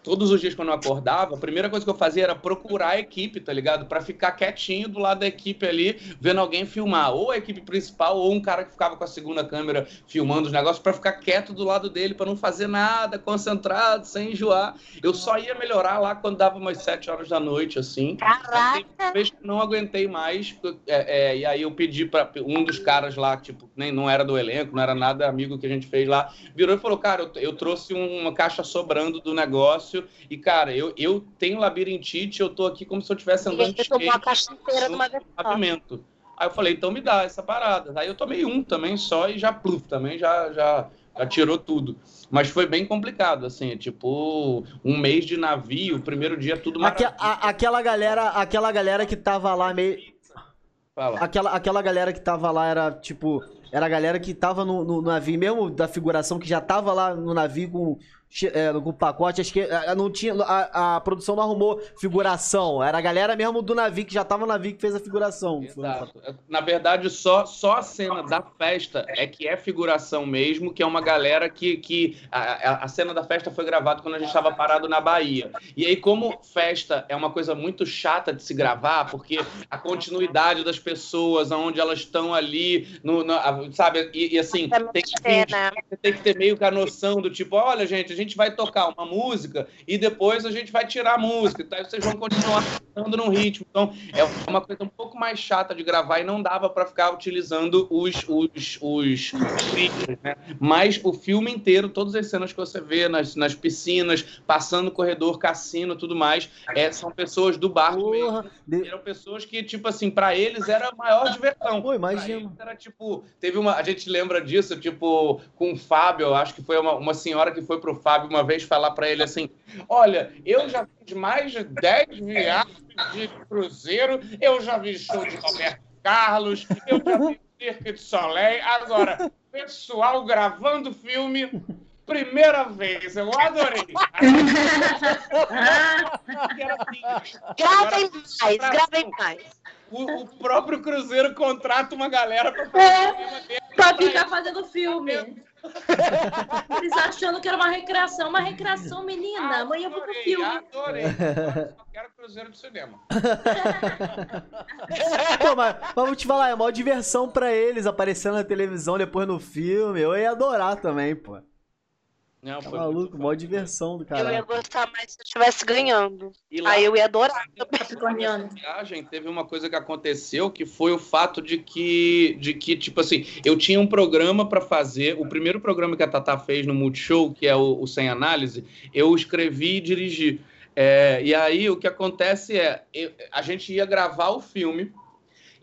Todos os dias quando eu acordava, a primeira coisa que eu fazia era procurar a equipe, tá ligado? Pra ficar quietinho do lado da equipe ali, vendo alguém filmar. Ou a equipe principal, ou um cara que ficava com a segunda câmera filmando os negócios, pra ficar quieto do lado dele, pra não fazer nada, concentrado, sem enjoar. Eu só ia melhorar lá quando dava umas sete horas da noite, assim. Caraca. Não aguentei mais, é, é, e aí eu pedi para um dos caras lá, tipo, nem não era do elenco, não era nada amigo que a gente fez lá, virou e falou: Cara, eu, eu trouxe um, uma caixa sobrando do negócio, e cara, eu, eu tenho labirintite, eu tô aqui como se eu estivesse andando de tomou a skate caixa inteira de uma vez no. Aí eu falei: Então me dá essa parada. Aí eu tomei um também só e já, pluf, também já, já, já tirou tudo. Mas foi bem complicado, assim, tipo, um mês de navio, o primeiro dia tudo Aque- maravilha. a- aquela galera, aquela galera que tava lá meio. Fala. Aquela, aquela galera que tava lá era tipo. Era a galera que tava no, no navio, mesmo da figuração que já tava lá no navio com, é, no pacote, acho que é, não tinha. A, a, produção não arrumou figuração. Era a galera mesmo do navio que já tava no navio que fez a figuração. Exato. Na verdade, só, só a cena da festa é que é figuração mesmo, que é uma galera que. que a, a cena da festa foi gravada quando a gente estava parado na Bahia. E aí, como festa é uma coisa muito chata de se gravar, porque a continuidade das pessoas, aonde elas estão ali, no, no sabe? E, e assim, tem que, ter, tem que ter meio que a noção do tipo, olha, gente, gente vai tocar uma música e depois a gente vai tirar a música, tá? vocês vão continuar cantando no ritmo. Então, é uma coisa um pouco mais chata de gravar e não dava para ficar utilizando os, os, os trilhos, né? Mas o filme inteiro, todas as cenas que você vê nas, nas piscinas, passando corredor, cassino, tudo mais, é, são pessoas do barco mesmo. De... Eram pessoas que, tipo assim, para eles era a maior diversão. Pô, imagina. Era tipo, teve uma, a gente lembra disso, tipo, com o Fábio, acho que foi uma, uma senhora que foi pro Fábio Fábio uma vez falar para ele assim: Olha, eu já fiz mais de 10 viagens de cruzeiro, eu já vi show de Roberto Carlos, eu já vi Cirque de Soleil. Agora, pessoal gravando filme, primeira vez, eu adorei. gravem mais, gravem mais. O, o, próprio Cruzeiro contrata uma galera para fazer é, Pra ficar fazendo filme. Eles achando que era uma recreação. Uma recreação, menina. Adorei, Amanhã eu vou pro filme. Adorei. Só quero Cruzeiro de cinema. Pô, mas vamos te falar, é uma diversão pra eles aparecendo na televisão depois no filme. Eu ia adorar também, pô. Não, tá maluco, mó diversão do cara. Eu ia gostar mais se eu estivesse ganhando. Lá, Aí eu ia adorar ganhando. viagem teve uma coisa que aconteceu que foi o fato de que, de que tipo assim, eu tinha um programa para fazer. O primeiro programa que a Tata fez no Multishow, que é o, o Sem Análise, eu escrevi e dirigi. É, e aí o que acontece é, eu, a gente ia gravar o filme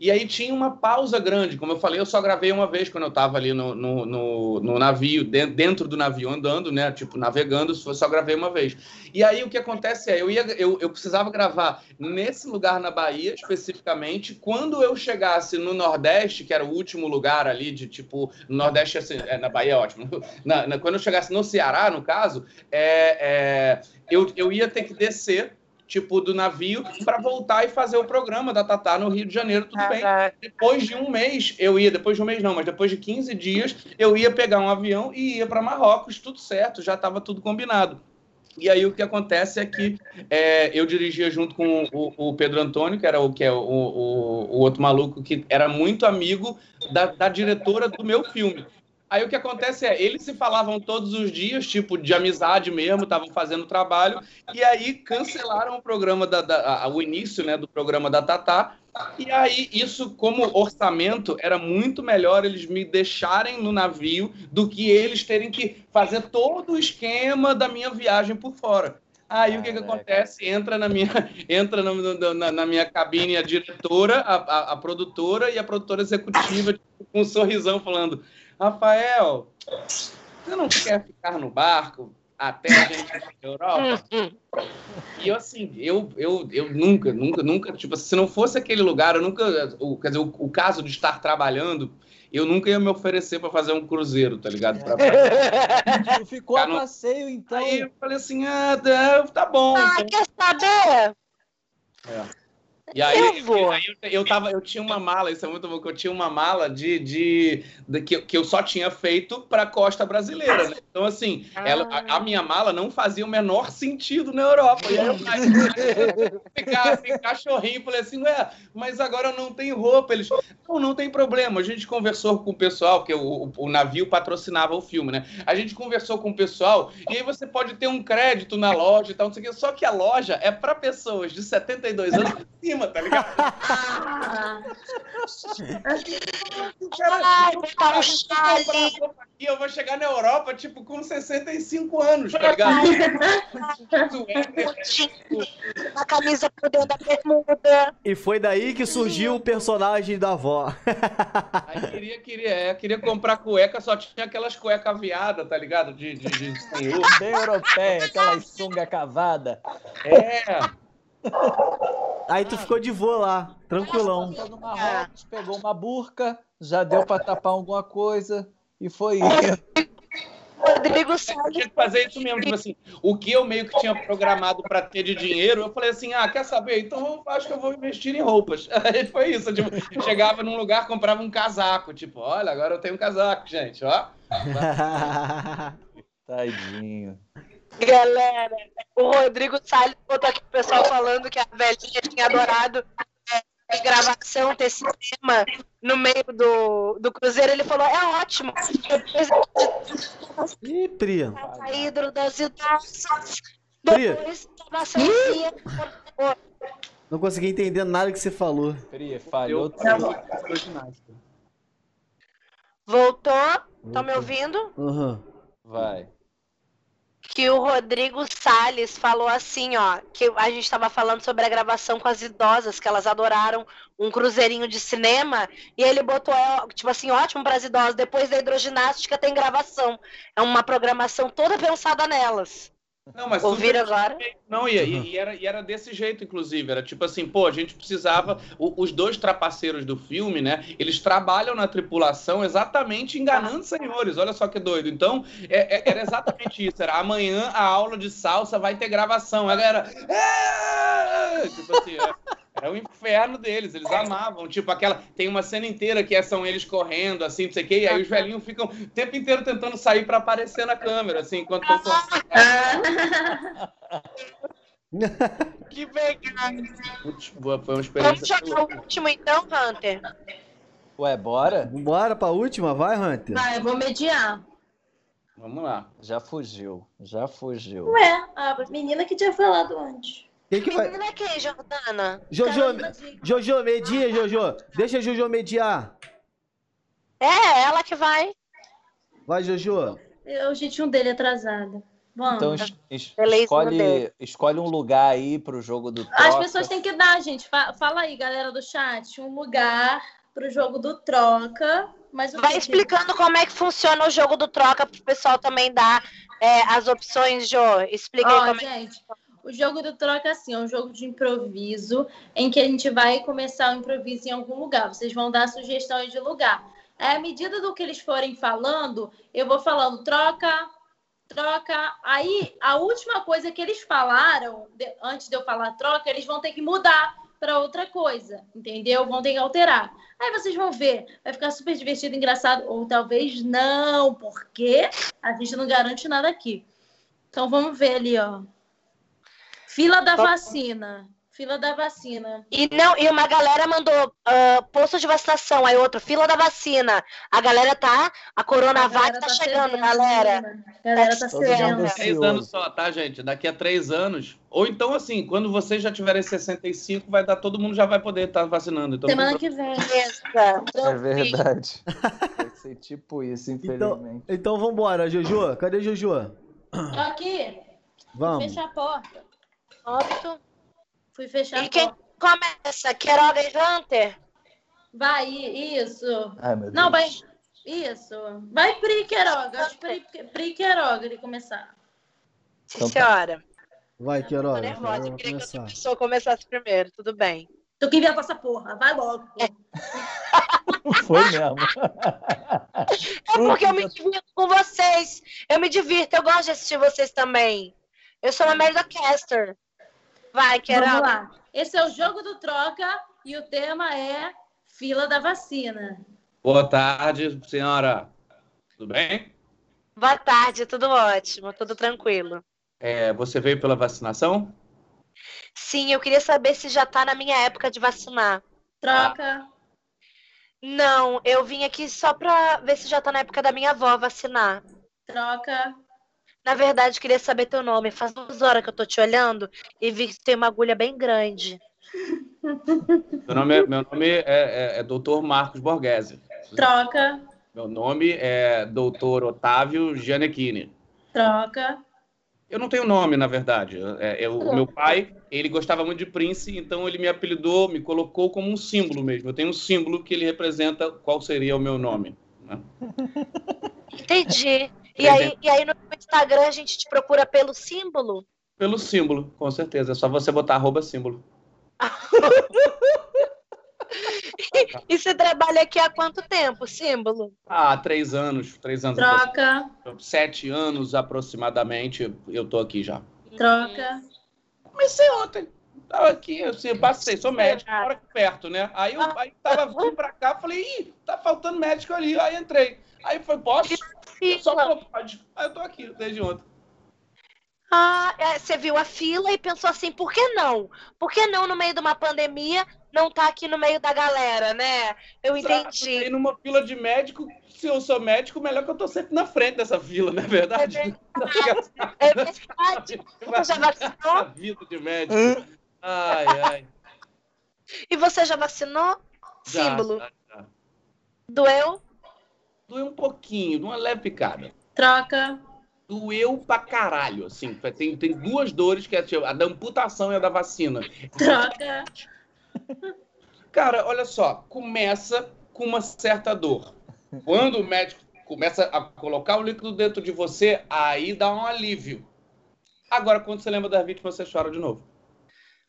e aí tinha uma pausa grande. Como eu falei, eu só gravei uma vez quando eu estava ali no, no, no, no, navio, dentro do navio andando, né? Tipo, navegando, só gravei uma vez. E aí o que acontece é, eu, ia, eu, eu precisava gravar nesse lugar na Bahia, especificamente. Quando eu chegasse no Nordeste, que era o último lugar ali, de tipo, no Nordeste, assim, é, na Bahia é ótimo. Na, na, quando eu chegasse no Ceará, no caso, é, é, eu, eu ia ter que descer tipo, do navio para voltar e fazer o programa da Tatá no Rio de Janeiro, tudo ah, bem. Tá. Depois de um mês, eu ia, depois de um mês não, mas depois de 15 dias, eu ia pegar um avião e ia para Marrocos, tudo certo, já estava tudo combinado. E aí o que acontece é que é, eu dirigia junto com o, o, Pedro Antônio, que era o que é o, o, o outro maluco que era muito amigo da, da diretora do meu filme. Aí o que acontece é, eles se falavam todos os dias, tipo, de amizade mesmo, estavam fazendo trabalho, e aí cancelaram o programa, da, da o início né, do programa da Tatá, e aí isso, como orçamento, era muito melhor eles me deixarem no navio do que eles terem que fazer todo o esquema da minha viagem por fora. Aí ah, o que, que acontece? Entra na minha, entra na, na, na minha cabine a diretora, a, a, a, produtora e a produtora executiva tipo, com um sorrisão falando: Rafael, você não quer ficar no barco até a gente ir para Europa? e eu, assim, eu, eu, eu nunca, nunca, nunca, tipo, se não fosse aquele lugar, eu nunca, o, quer dizer, o, o caso de estar trabalhando, eu nunca ia me oferecer para fazer um cruzeiro, tá ligado? Pra, pra... Ficou a passeio, então. Aí eu falei assim, ah, tá, tá bom. Ah, então... quer saber? É. E aí, eu, vou. aí eu, eu, tava, eu tinha uma mala, isso é muito bom, que eu tinha uma mala de, de, de que, que eu só tinha feito para a costa brasileira, né? Então, assim, ah. ela, a, a, minha mala não fazia o menor sentido na Europa. E aí eu ficar assim, cachorrinho, falei assim, ué, mas agora eu não tenho roupa. Eles, não, não tem problema. A gente conversou com o pessoal, porque o, o, o navio patrocinava o filme, né? A gente conversou com o pessoal, e aí você pode ter um crédito na loja e tal, não sei o quê. Só que a loja é para pessoas de 72 anos cima, tá ligado? Cara, Ai, eu, tá eu vou chegar na Europa, tipo, com 65 anos, tá ligado? a camisa por dentro da bermuda. E foi daí que surgiu o personagem da avó. Aí queria, queria, é, queria comprar cueca, só tinha aquelas cuecas aviadas, tá ligado? De, de, de senhor. Bem europeia, aquelas sunga cavada. É. Aí tu ficou de voo lá, tranquilão. No Marrocos, pegou uma burca, já deu para tapar alguma coisa e foi isso. Rodrigo Salles. tinha que fazer isso mesmo, tipo assim, o que eu meio que tinha programado para ter de dinheiro, eu falei assim, ah, quer saber? Então eu acho que eu vou investir em roupas. Aí foi isso, tipo, chegava num lugar, comprava um casaco, tipo, olha, agora eu tenho um casaco, gente, ó. Tadinho. Galera, o Rodrigo Salles botou aqui o pessoal falando que a velhinha tinha adorado é, gravação, ter cinema no meio do, do Cruzeiro. Ele falou, é ótimo. Ih, Pri. Ídolo das idosas. Depois, Não consegui entender nada que você falou. Pri, falhou Voltou? Estão me ouvindo? Uhum. Vai que o Rodrigo Salles falou assim, ó, que a gente estava falando sobre a gravação com as idosas, que elas adoraram um cruzeirinho de cinema, e ele botou, é, tipo assim, ótimo para as idosas, depois da hidroginástica tem gravação. É uma programação toda pensada nelas. Não, mas Ouviram agora? Não, e, e, era, e era desse jeito, inclusive. Era tipo assim, pô, a gente precisava. O, os dois trapaceiros do filme, né? Eles trabalham na tripulação exatamente enganando senhores. Olha só que doido. Então, é, é, era exatamente isso. Era amanhã a aula de salsa vai ter gravação. Ela era. É! Tipo assim, é. Era o inferno deles, eles amavam. Tipo, aquela. Tem uma cena inteira que é, são eles correndo, assim, não sei o quê, e aí os velhinhos ficam o tempo inteiro tentando sair para aparecer na câmera, assim, enquanto estão. que legal! Foi uma experiência. Vamos jogar o último então, Hunter? Ué, bora? Bora pra última, vai, Hunter. Vai, eu vou mediar. Vamos lá. Já fugiu, já fugiu. Ué, a menina que tinha falado antes. Quem que vai? Menina quem, Jordana? Jojo, Jojo, media, Jojo. Deixa a Jojo mediar. É, ela que vai. Vai, Jojo. É o jeitinho dele atrasado. Vamos. Então es es escolhe, escolhe um lugar aí pro jogo do Troca. As pessoas têm que dar, gente. Fala aí, galera do chat, um lugar pro jogo do Troca. Mas Vai que explicando que... como é que funciona o jogo do Troca pro pessoal também dar é, as opções, Jo. Explica oh, aí como gente, é que... O jogo do troca, assim, é um jogo de improviso, em que a gente vai começar o improviso em algum lugar. Vocês vão dar sugestões de lugar. É, à medida do que eles forem falando, eu vou falando troca, troca. Aí, a última coisa que eles falaram, antes de eu falar troca, eles vão ter que mudar para outra coisa, entendeu? Vão ter que alterar. Aí vocês vão ver, vai ficar super divertido, engraçado, ou talvez não, porque a gente não garante nada aqui. Então vamos ver ali, ó. Fila da vacina. Fila da vacina. E não, e uma galera mandou uh, posto de vacinação, aí outro, fila da vacina. A galera tá, a Coronavac tá, tá, chegando, cedendo, galera. A galera tá chegando. Três anos só, tá, gente? Daqui a três anos. Ou então, assim, quando vocês já tiverem 65, vai dar, todo mundo já vai poder estar tá vacinando. Então, Semana que vem. É verdade. vai ser tipo isso, então, infelizmente. Então, então vambora, Jojo. Cadê Jojo? Tô aqui. Vamos. Fecha a porta. Óbito. Fui fechar. E quem começa? Queiroga e Hunter? Vai, isso. Ai, meu Não, vai. Isso. Vai Pri Queiroga. Acho Pri, Pri Queiroga ele começar. Sim, então tá. senhora. Vai, Queiroga. Tô nervosa. Eu queria começar. que outra pessoa começasse primeiro. Tudo bem. Tu que com essa porra. Vai logo. É. Foi mesmo. É porque eu me divirto com vocês. Eu me divirto. Eu gosto de assistir vocês também. Eu sou uma merda caster. Vai, Queiroga. Vamos lá. Esse é o jogo do troca e o tema é fila da vacina. Boa tarde, senhora. Tudo bem? Boa tarde, tudo ótimo, tudo tranquilo. É, você veio pela vacinação? Sim, eu queria saber se já está na minha época de vacinar. Troca. Não, eu vim aqui só para ver se já está na época da minha avó vacinar. Troca. Na verdade, queria saber teu nome. Faz duas horas que eu tô te olhando e vi que tem uma agulha bem grande. Meu nome é, meu nome é, é, é Dr. Marcos Borghese. Troca. Meu nome é Dr. Otávio Gianecchini. Troca. Eu não tenho nome, na verdade. É, é, o meu pai, ele gostava muito de Prince, então ele me apelidou, me colocou como um símbolo mesmo. Eu tenho um símbolo que ele representa qual seria o meu nome. Né? Entendi. E aí, e aí no Instagram a gente te procura pelo símbolo? Pelo símbolo, com certeza. É só você botar arroba símbolo. E você trabalha aqui há quanto tempo, símbolo? Ah, três anos. Três anos. Troca. Sete anos aproximadamente eu tô aqui já. Troca. Comecei ontem. Tava aqui, eu assim, passei, sou médico, moro aqui perto, né? Aí eu aí tava vindo pra cá, falei, ih, tá faltando médico ali. Aí entrei. Aí foi, posso? Só falou, pode. Aí eu tô aqui desde ontem. Ah, é, você viu a fila e pensou assim, por que não? Por que não, no meio de uma pandemia, não tá aqui no meio da galera, né? Eu entendi. E numa fila de médico, se eu sou médico, melhor que eu tô sempre na frente dessa fila, não é verdade? É verdade. É verdade. Você já vacinou? vida de médico. Ai, ai. E você já vacinou? Já, Símbolo. Já, já. Doeu? Doeu um pouquinho, uma leve picada. Troca. Doeu pra caralho, assim. Tem, tem duas dores, que é tipo, a da amputação e a da vacina. Troca. Cara, olha só, começa com uma certa dor. Quando o médico começa a colocar o líquido dentro de você, aí dá um alívio. Agora, quando você lembra das vítimas, você chora de novo.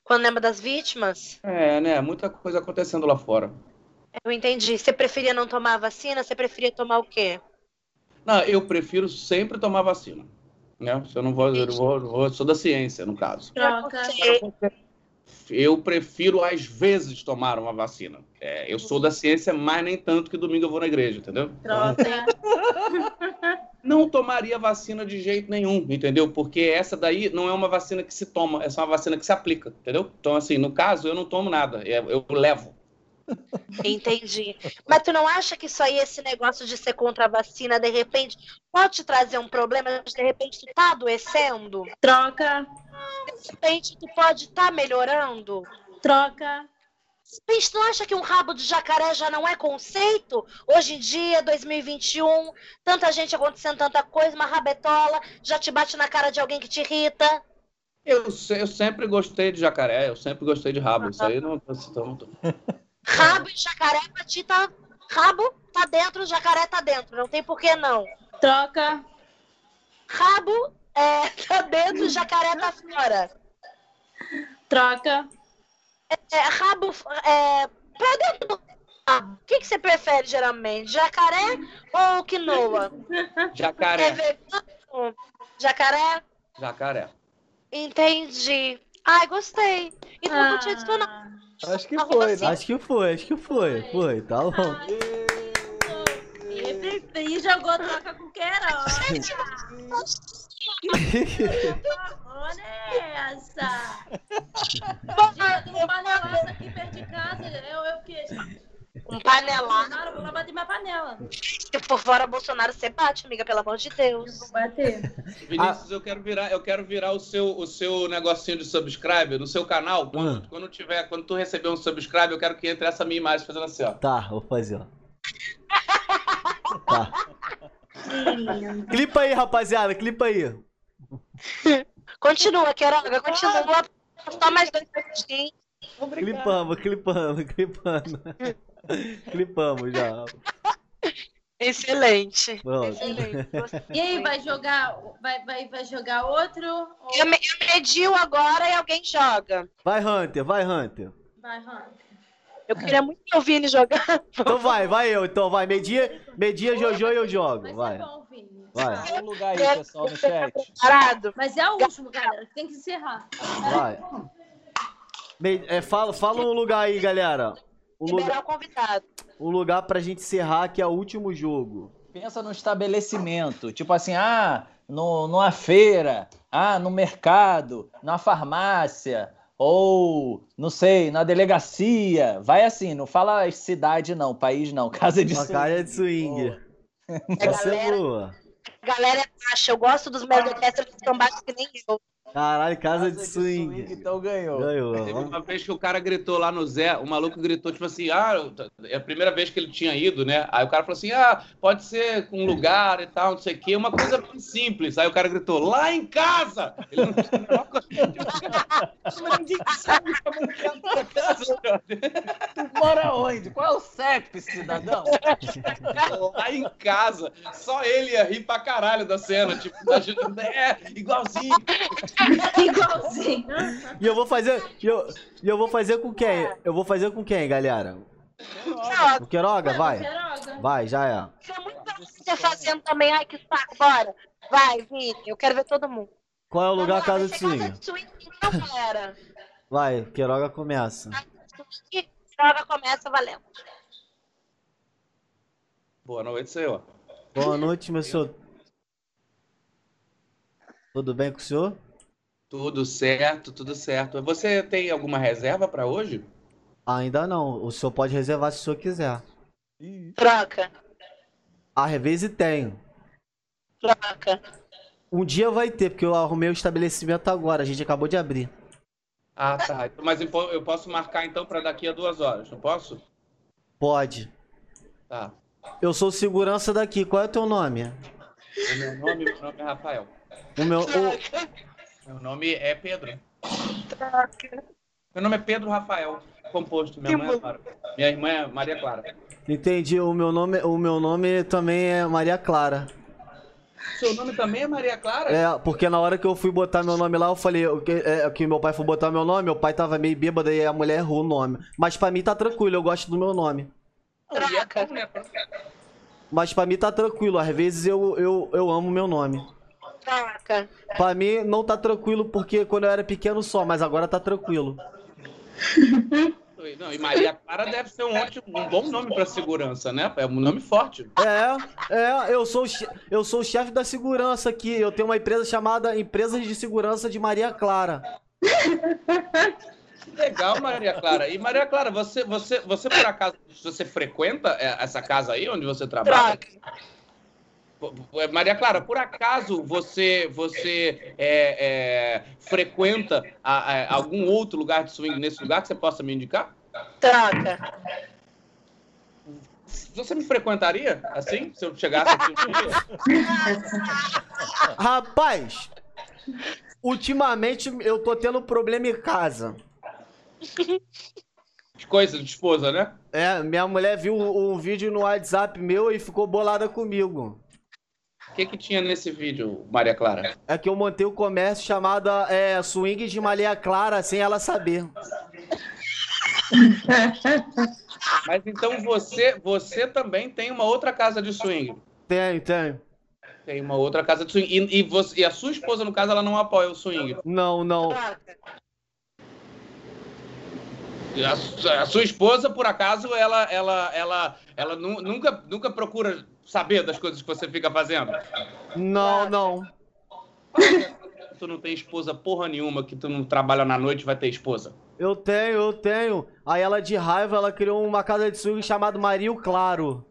Quando lembra das vítimas? É, né? Muita coisa acontecendo lá fora. Eu entendi. Você preferia não tomar a vacina? Você preferia tomar o quê? Não, eu prefiro sempre tomar vacina. Né? Se eu não vou, eu vou, eu vou, sou da ciência, no caso. Troca. Eu prefiro, às vezes, tomar uma vacina. É, eu sou da ciência, mas nem tanto que domingo eu vou na igreja, entendeu? Troca. Não tomaria vacina de jeito nenhum, entendeu? Porque essa daí não é uma vacina que se toma, é só uma vacina que se aplica, entendeu? Então, assim, no caso, eu não tomo nada, eu levo. Entendi. Mas tu não acha que isso aí, esse negócio de ser contra a vacina, de repente, pode te trazer um problema? De repente, tu tá adoecendo? Troca. De repente, tu pode estar tá melhorando? Troca. Mas tu acha que um rabo de jacaré já não é conceito? Hoje em dia, 2021, tanta gente acontecendo tanta coisa, uma rabetola já te bate na cara de alguém que te irrita. Eu, eu sempre gostei de jacaré, eu sempre gostei de rabo. Isso aí não. não, não. Rabo e jacaré pra ti tá. Rabo tá dentro, jacaré tá dentro. Não tem por que não. Troca. Rabo é, tá dentro, jacaré tá fora. Troca. É, é, rabo é, pra dentro do rabo. O que, que você prefere geralmente? Jacaré ou quinoa? Jacaré. É vegano? Jacaré? Jacaré. Entendi. Ai, gostei. Então ah. não tinha dito não. Acho que foi, né? Acho que foi, acho que foi. Foi, tá bom. E preferi jogou troca com Queiroz. Olha essa! Gente, um panelaço aqui perto de casa, eu, eu que. Um panelado. Bolsonaro, vou lá bater minha panela. Se por fora Bolsonaro, você bate, amiga, pelo amor de Deus. Vou bater. Vinícius, ah. eu quero virar, eu quero virar o seu, o seu negocinho de subscribe no seu canal. Quando, hum. quando tiver, quando tu receber um subscribe, eu quero que entre essa minha imagem fazendo assim, ó. Tá, vou fazer, ó. tá. clipa aí, rapaziada, clipa aí. Continua, Queroga, continua. Só mais dois minutinhos. Clipamos, clipamos, clipando. Clipamos já. Excelente. Excelente. E aí, vai jogar, vai, vai, vai jogar outro? Ou... Eu, me, eu mediu agora e alguém joga. Vai, Hunter, vai, Hunter. Vai, Hunter. Eu queria muito que o Vini jogar. Então vai, vai eu, então vai. Media, media Jojo e eu jogo. Vai. Vai. Bom, Vini. Vai. Um lugar aí, pessoal, no chat. Parado. Mas é o último, galera. Tem que encerrar. Vai. É, fala, fala um lugar aí, galera. Um Liberar lugar, o convidado. Um lugar pra gente encerrar, que é o último jogo. Pensa no estabelecimento. Tipo assim, ah, no, numa feira, ah, no mercado, na farmácia, ou, não sei, na delegacia. Vai assim, não fala cidade não, país não, casa de Uma swing. Casa de swing. É, galera, galera é baixa, eu gosto dos meus que são baixos que nem eu. Caralho, casa, casa de, swing. de, swing. Então ganhou. Ganhou. Teve uma vez que o cara gritou lá no Zé, o maluco gritou, tipo assim, ah, é a primeira vez que ele tinha ido, né? Aí o cara falou assim, ah, pode ser com um lugar e tal, não sei o quê, uma coisa bem simples. Aí o cara gritou, lá em casa! Ele não Mas ninguém sabe como é casa, Tu mora onde? Qual é o CEP, cidadão? lá em casa. Só ele ia rir pra caralho da cena, tipo, imaginando, é, igualzinho. Igualzinho. E eu vou fazer. E eu, eu vou fazer com quem? Eu vou fazer com quem, galera? O Queiroga, vai. Queiroga. Vai, já é. Tinha muita você fazendo também. Ai, que saco, bora. Vai, Vini, eu quero ver todo mundo. Qual é o lugar casa de swing? Casa de swing, não, galera. Vai, Queiroga começa. Swing, Joga, começa valendo. Boa noite, senhor. Boa noite, meu senhor. Tudo bem com o senhor? Tudo certo, tudo certo. Você tem alguma reserva para hoje? Ainda não. O senhor pode reservar se o senhor quiser. Troca, Às vezes tenho. troca. Um dia vai ter, porque eu arrumei o estabelecimento agora. A gente acabou de abrir. Ah, tá. Mas eu po- eu posso marcar então para daqui a duas horas, não posso? Pode. Tá. Eu sou segurança daqui. Qual é o teu nome? O meu nome, meu nome é Rafael. O meu. o- Meu nome é Pedro. Troca. Meu nome é Pedro Rafael, composto. Minha mãe é Clara. Minha irmã é Maria Clara. Entendi. O meu nome, o meu nome também é Maria Clara. Seu nome também é Maria Clara? É, porque na hora que eu fui botar meu nome lá, eu falei que, é, que meu pai foi botar meu nome, meu pai tava meio bêbado e a mulher errou o nome. Mas pra mim tá tranquilo, eu gosto do meu nome. E é né? Mas pra mim tá tranquilo, às vezes eu, eu, eu amo meu nome. Troca. Pra mim não tá tranquilo porque quando eu era pequeno só, mas agora tá tranquilo. Não, e Maria Clara deve ser um, ótimo, um bom nome para segurança, né? É um nome forte. É, é, eu sou, eu sou o chefe da segurança aqui. Eu tenho uma empresa chamada Empresas de Segurança de Maria Clara. Que Legal, Maria Clara. E Maria Clara, você, você, você por acaso, você frequenta é, essa casa aí onde você trabalha? Troca. Maria Clara, por acaso você você é, é, frequenta a- a- algum outro lugar de swing nesse lugar que você possa me indicar? Troca. Você me frequentaria assim, se eu chegasse aqui um dia? Rapaz, ultimamente eu tô tendo problema em casa. Coisa de esposa, né? É, minha mulher viu um vídeo no WhatsApp meu e ficou bolada comigo. O que, que tinha nesse vídeo, Maria Clara? É que eu montei o comércio chamado é, Swing de Maria Clara sem ela saber. Mas então você, você também tem uma outra casa de swing. Tem, tem. Tem uma outra casa de swing. E, e você, e a sua esposa, no caso, ela não apoia o swing. Não, não. A, a sua esposa, por acaso, ela, ela, ela, ela nu- nunca, nunca procura saber das coisas que você fica fazendo? Não, não. Tu não tem esposa porra nenhuma, que tu não trabalha na noite vai ter esposa. Eu tenho, eu tenho. Aí ela de raiva, ela criou uma casa de swing chamada Mario Claro.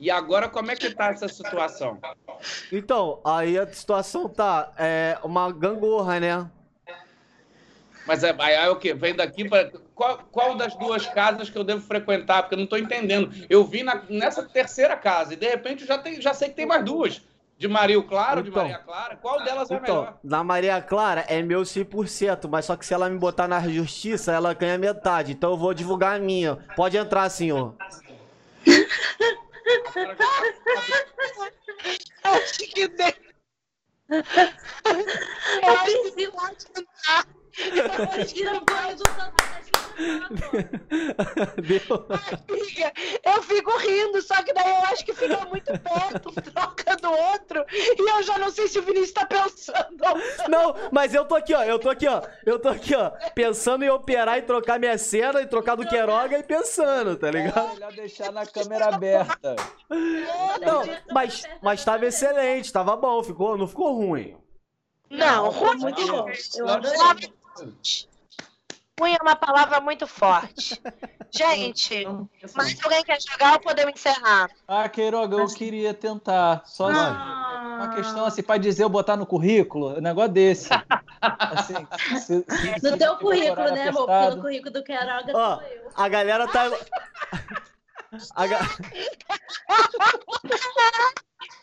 E agora, como é que tá essa situação? Então, aí a situação tá é uma gangorra, né? Mas é, aí é o quê? Vem daqui para qual, qual das duas casas que eu devo frequentar? Porque eu não tô entendendo. Eu vim na- nessa terceira casa e de repente eu já, tem, já sei que tem mais duas. De Mario Claro, de Então. Maria Clara. Qual delas é Então, melhor? na Maria Clara é meu 100%, mas só que se ela me botar na justiça, ela ganha metade. Então eu vou divulgar a minha. Pode entrar, senhor. Acho que tem. Eu preciso banho do santo Deu? Amiga, eu fico rindo, só que daí eu acho que fica muito perto, troca do outro, e eu já não sei se o Vinícius tá pensando. Não, mas eu tô aqui, ó. Eu tô aqui, ó. Eu tô aqui, ó. Pensando em operar e trocar minha cena e trocar do Queiroga e pensando, tá É ligado? melhor deixar na câmera aberta. Não, mas, mas tava excelente, tava bom, ficou, não ficou ruim. Não, ruim, muito bom. Eu. Adorei. ruim é uma palavra muito forte. Gente, mais alguém quer jogar ou podemos encerrar? Ah, Queiroga, eu queria tentar. Só assim, Ah. uma questão assim, pra dizer eu botar no currículo, um negócio desse. Assim, se- se- se No teu tiver currículo, né, amor? Porque no currículo do Queiroga Ó, sou eu. a galera tá. A ga-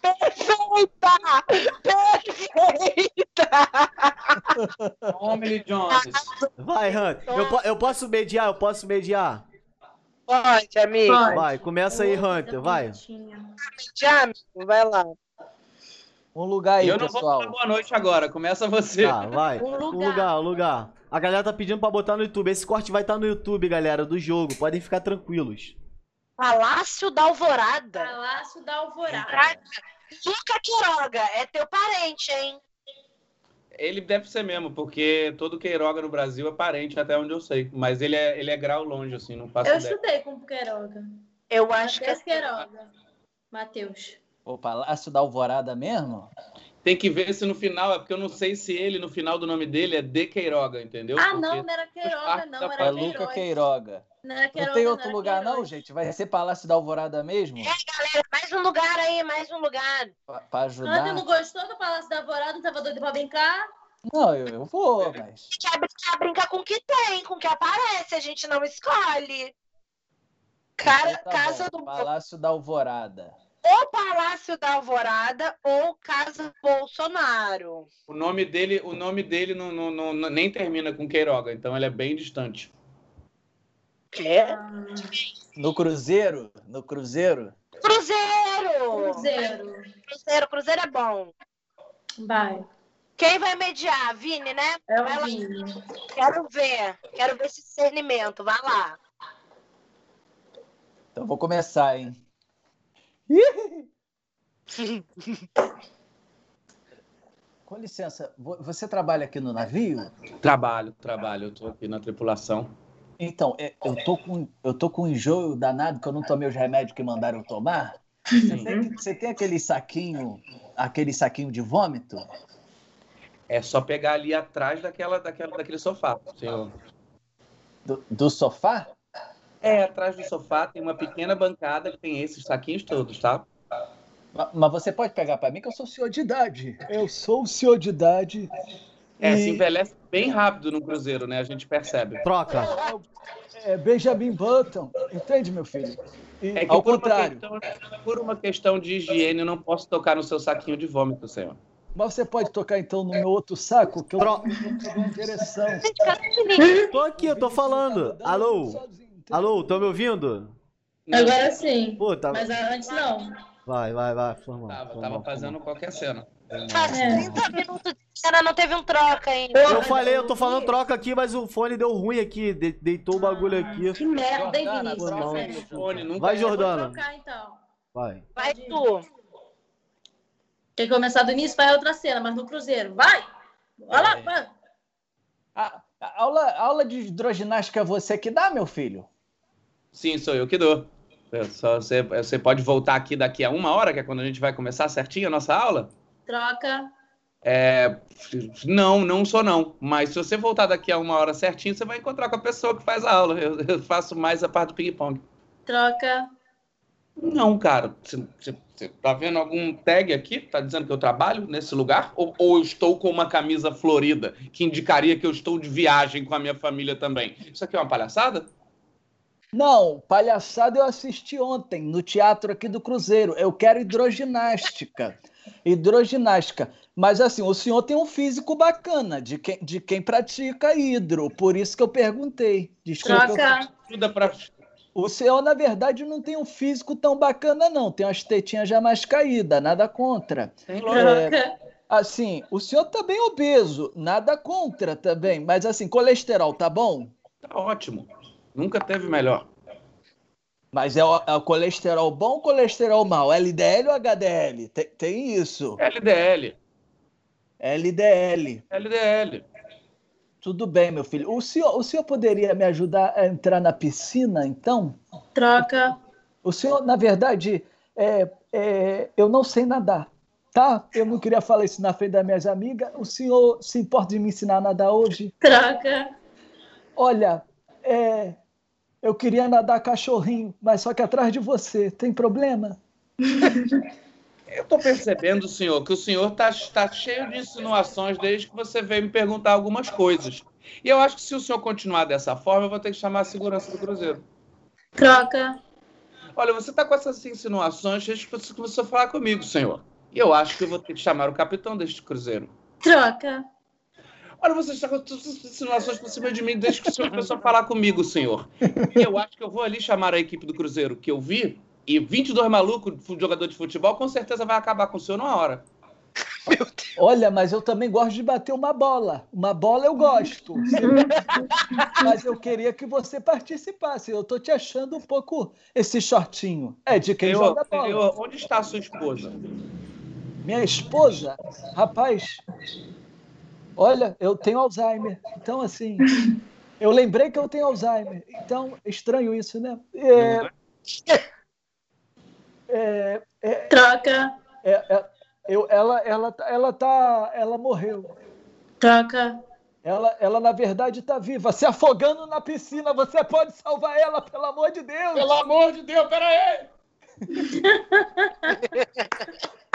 Perfeita! Perfeita! Homem Jones. Vai, Hunter. Eu, po- eu posso mediar, eu posso mediar. Pode, amigo. Pode. Vai, começa aí, Hunter, vai. Já, amigo, vai lá. Um lugar aí, eu não pessoal. vou falar boa noite agora, começa você. Tá, vai. Um Um lugar. lugar, um lugar. A galera tá pedindo pra botar no YouTube. Esse corte vai estar no YouTube, galera, do jogo. Podem ficar tranquilos. Palácio da Alvorada. Palácio da Alvorada. Caraca, Luca Quiroga, é teu parente, hein? Ele deve ser mesmo, porque todo Queiroga no Brasil é parente, até onde eu sei. Mas ele é, ele é grau longe, assim, não faço Eu ideia. estudei com o Queiroga. Eu acho que é Queiroga. Matheus. O Palácio da Alvorada mesmo? Tem que ver se no final, é porque eu não sei se ele, no final do nome dele, é de Queiroga, entendeu? Ah, Porque- não, não era Queiroga, parte não. Era É. Luca. Queiroga. Não era Queiroga, Não tem outro era lugar, não, Queiroz. gente? Vai ser Palácio da Alvorada mesmo? É, galera, mais um lugar aí, mais um lugar. Pra, pra ajudar? tu não gostou do Palácio da Alvorada? Não tava doido pra brincar? Não, eu, eu vou, mas. A gente brincar, brincar com o que tem, com o que aparece, a gente não escolhe. Cara, Então tá casa bom, do Palácio da Alvorada. Ou Palácio da Alvorada ou Casa Bolsonaro. O nome dele, o nome dele não, não- não- nem termina com Queiroga, então ele é bem distante. Quê? No Cruzeiro? No Cruzeiro? Cruzeiro! Cruzeiro. Cruzeiro, Cruzeiro é bom. Vai. Quem vai mediar? Vini, né? É o Vini. Quero ver. Quero ver esse discernimento. Vai lá. Então vou começar, hein? Com licença, vo- você trabalha aqui no navio? Trabalho, trabalho, eu tô aqui na tripulação. Então, é, eu tô com eu tô com um enjoo danado que eu não tomei os remédios que mandaram eu tomar. Você tem, você tem aquele saquinho, aquele saquinho de vômito? É só pegar ali atrás daquela, daquela, daquele sofá, senhor. Do, do sofá? É, atrás do sofá tem uma pequena bancada que tem esses saquinhos todos, tá? Ma- Mas você pode pegar pra mim que eu sou senhor de idade. Eu sou o senhor de idade. É, E- se envelhece bem rápido no cruzeiro, né? A gente percebe. Troca. É Benjamin Button, entende, meu filho? E, É que ao por contrário, Uma questão, por uma questão de higiene, eu não posso tocar no seu saquinho de vômito, senhor. mas você pode tocar então no meu outro saco, que eu Tro- uma direção. Tô aqui, eu tô falando. Alô? Alô, tão me ouvindo? Agora sim. Pô, tá... Mas antes não. Vai, vai, vai. Formal, Tava, formal, tava formal. fazendo qualquer cena. Faz É. 30 minutos de cena, não teve um troca ainda. Eu falei, eu tô falando troca aqui, mas o fone deu ruim aqui. de- deitou o bagulho aqui. Que merda, hein, Vinícius? Fone, nunca Vai, Vou Jordana. trocar então. Vai. Vai tu. Quer começar do início? Vai outra cena, mas no Cruzeiro. Vai! Olha lá, É. vai. A, a aula, a aula de hidroginástica é você que dá, meu filho? Sim, sou eu que dou. Eu só- você, você pode voltar aqui daqui a uma hora, que é quando a gente vai começar certinho a nossa aula? Troca. É, não, não sou não. Mas se você voltar daqui a uma hora certinho, você vai encontrar com a pessoa que faz a aula. Eu, eu faço mais a parte do ping-pong. Troca. Não, cara. Você tá vendo algum tag aqui? Tá dizendo que eu trabalho nesse lugar? Ou, ou eu estou com uma camisa florida, que indicaria que eu estou de viagem com a minha família também? Isso aqui é uma palhaçada? Não, palhaçada eu assisti ontem no teatro aqui do Cruzeiro. Eu quero hidroginástica. Hidroginástica. Mas assim, o senhor tem um físico bacana de quem, de quem pratica hidro. Por isso que eu perguntei. Desculpa. Troca. O senhor, na verdade, não tem um físico tão bacana, não. Tem umas tetinhas já mais caídas, nada contra. Tem lógico. Troca. Assim, o senhor tá bem obeso, nada contra também. Mas assim, colesterol tá bom? Tá ótimo. Nunca teve melhor. Mas é o, é o colesterol bom ou colesterol mal? LDL ou HDL? Tem, tem isso. LDL. LDL. LDL. Tudo bem, meu filho. O senhor, o senhor poderia me ajudar a entrar na piscina, então? Troca. O senhor, na verdade, é, é, eu não sei nadar, tá? Eu não queria falar isso na frente das minhas amigas. O senhor se importa de me ensinar a nadar hoje? Troca. Olha, é, eu queria nadar cachorrinho, mas só que atrás de você. Tem problema? Eu tô percebendo, senhor, que o senhor tá, tá cheio de insinuações desde que você veio me perguntar algumas coisas. E eu acho que se o senhor continuar dessa forma, eu vou ter que chamar a segurança do Cruzeiro. Troca. Olha, você tá com essas insinuações desde que você começou a falar comigo, senhor. E eu acho que eu vou ter que chamar o capitão deste Cruzeiro. Troca. Olha, você está com todas essas insinuações por cima de mim desde que o senhor começou a falar comigo, senhor. E eu acho que eu vou ali chamar a equipe do Cruzeiro, que eu vi, e 22 malucos, jogador de futebol, com certeza vai acabar com o senhor numa hora. Olha, mas eu também gosto de bater uma bola. Uma bola eu gosto. mas eu queria que você participasse. Eu tô te achando um pouco esse shortinho. É de quem senhor, joga bola. Senhor, onde está a sua esposa? Minha esposa? Rapaz, olha, eu tenho Alzheimer. Então, assim, eu lembrei que eu tenho Alzheimer. Então, estranho isso, né? É, é, é, Troca. É, é, eu, ela, ela, ela tá. Ela morreu. Troca. Ela, ela, na verdade, está viva, se afogando na piscina. Você pode salvar ela, pelo amor de Deus! Pelo amor de Deus, pera aí!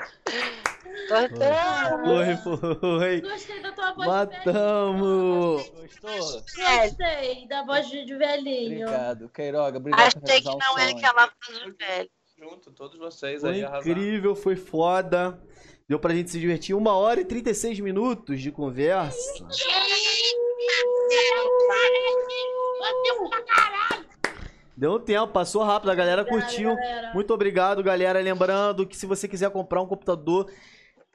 Foi, foi. Gostei da tua voz Matamos. Gostou? Gostei da voz de velhinho. Obrigado, Queiroga. Obrigado Achei que não é aquela voz de velho. Junto, todos vocês foi aí incrível, foi foda. Deu pra gente se divertir. Uma hora e 36 minutos de conversa. Deu um tempo, passou rápido, a galera curtiu. Muito obrigado, galera. Lembrando que se você quiser comprar um computador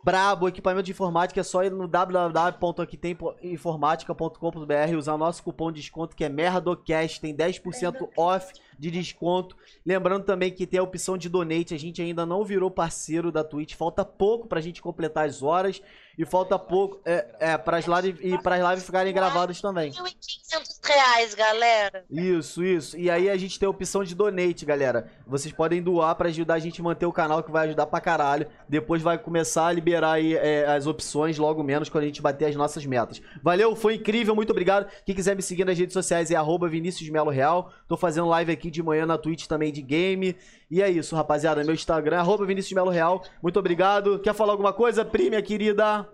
brabo, equipamento de informática, é só ir no www.aquitempinformática.com.br e usar nosso cupom de desconto que é MERDOCAST, tem 10% off de desconto. Lembrando também que tem a opção de donate, a gente ainda não virou parceiro da Twitch, falta pouco pra gente completar as horas. E falta pouco é, é, para as lives e para as lives ficarem gravadas também. 1.500 reais, galera. Isso, isso. E aí a gente tem a opção de donate, galera. Vocês podem doar para ajudar a gente a manter o canal, que vai ajudar pra caralho. Depois vai começar a liberar aí é, as opções logo menos quando a gente bater as nossas metas. Valeu, foi incrível, muito obrigado. Quem quiser me seguir nas redes sociais é arroba Vinícius Melo Real. Tô fazendo live aqui de manhã na Twitch também de game. E é isso, rapaziada. Meu Instagram arroba Vinícius Melo Real. Muito obrigado. Quer falar alguma coisa, Pri, minha querida?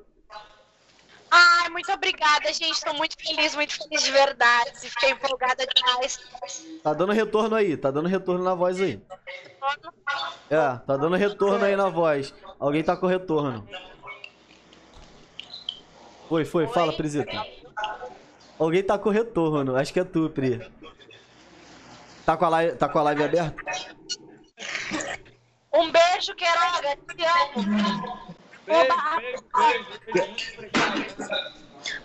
Ai, muito obrigada, gente. Estou muito feliz, muito feliz de verdade. Fiquei empolgada demais. Tá dando retorno aí, tá dando retorno na voz aí. É, tá dando retorno aí na voz. Alguém tá com retorno. Foi, foi, fala, Prisita. Alguém tá com retorno, acho que é tu, Pri. Tá com a live, tá com a live aberta? Um beijo, Queiroga. Te amo.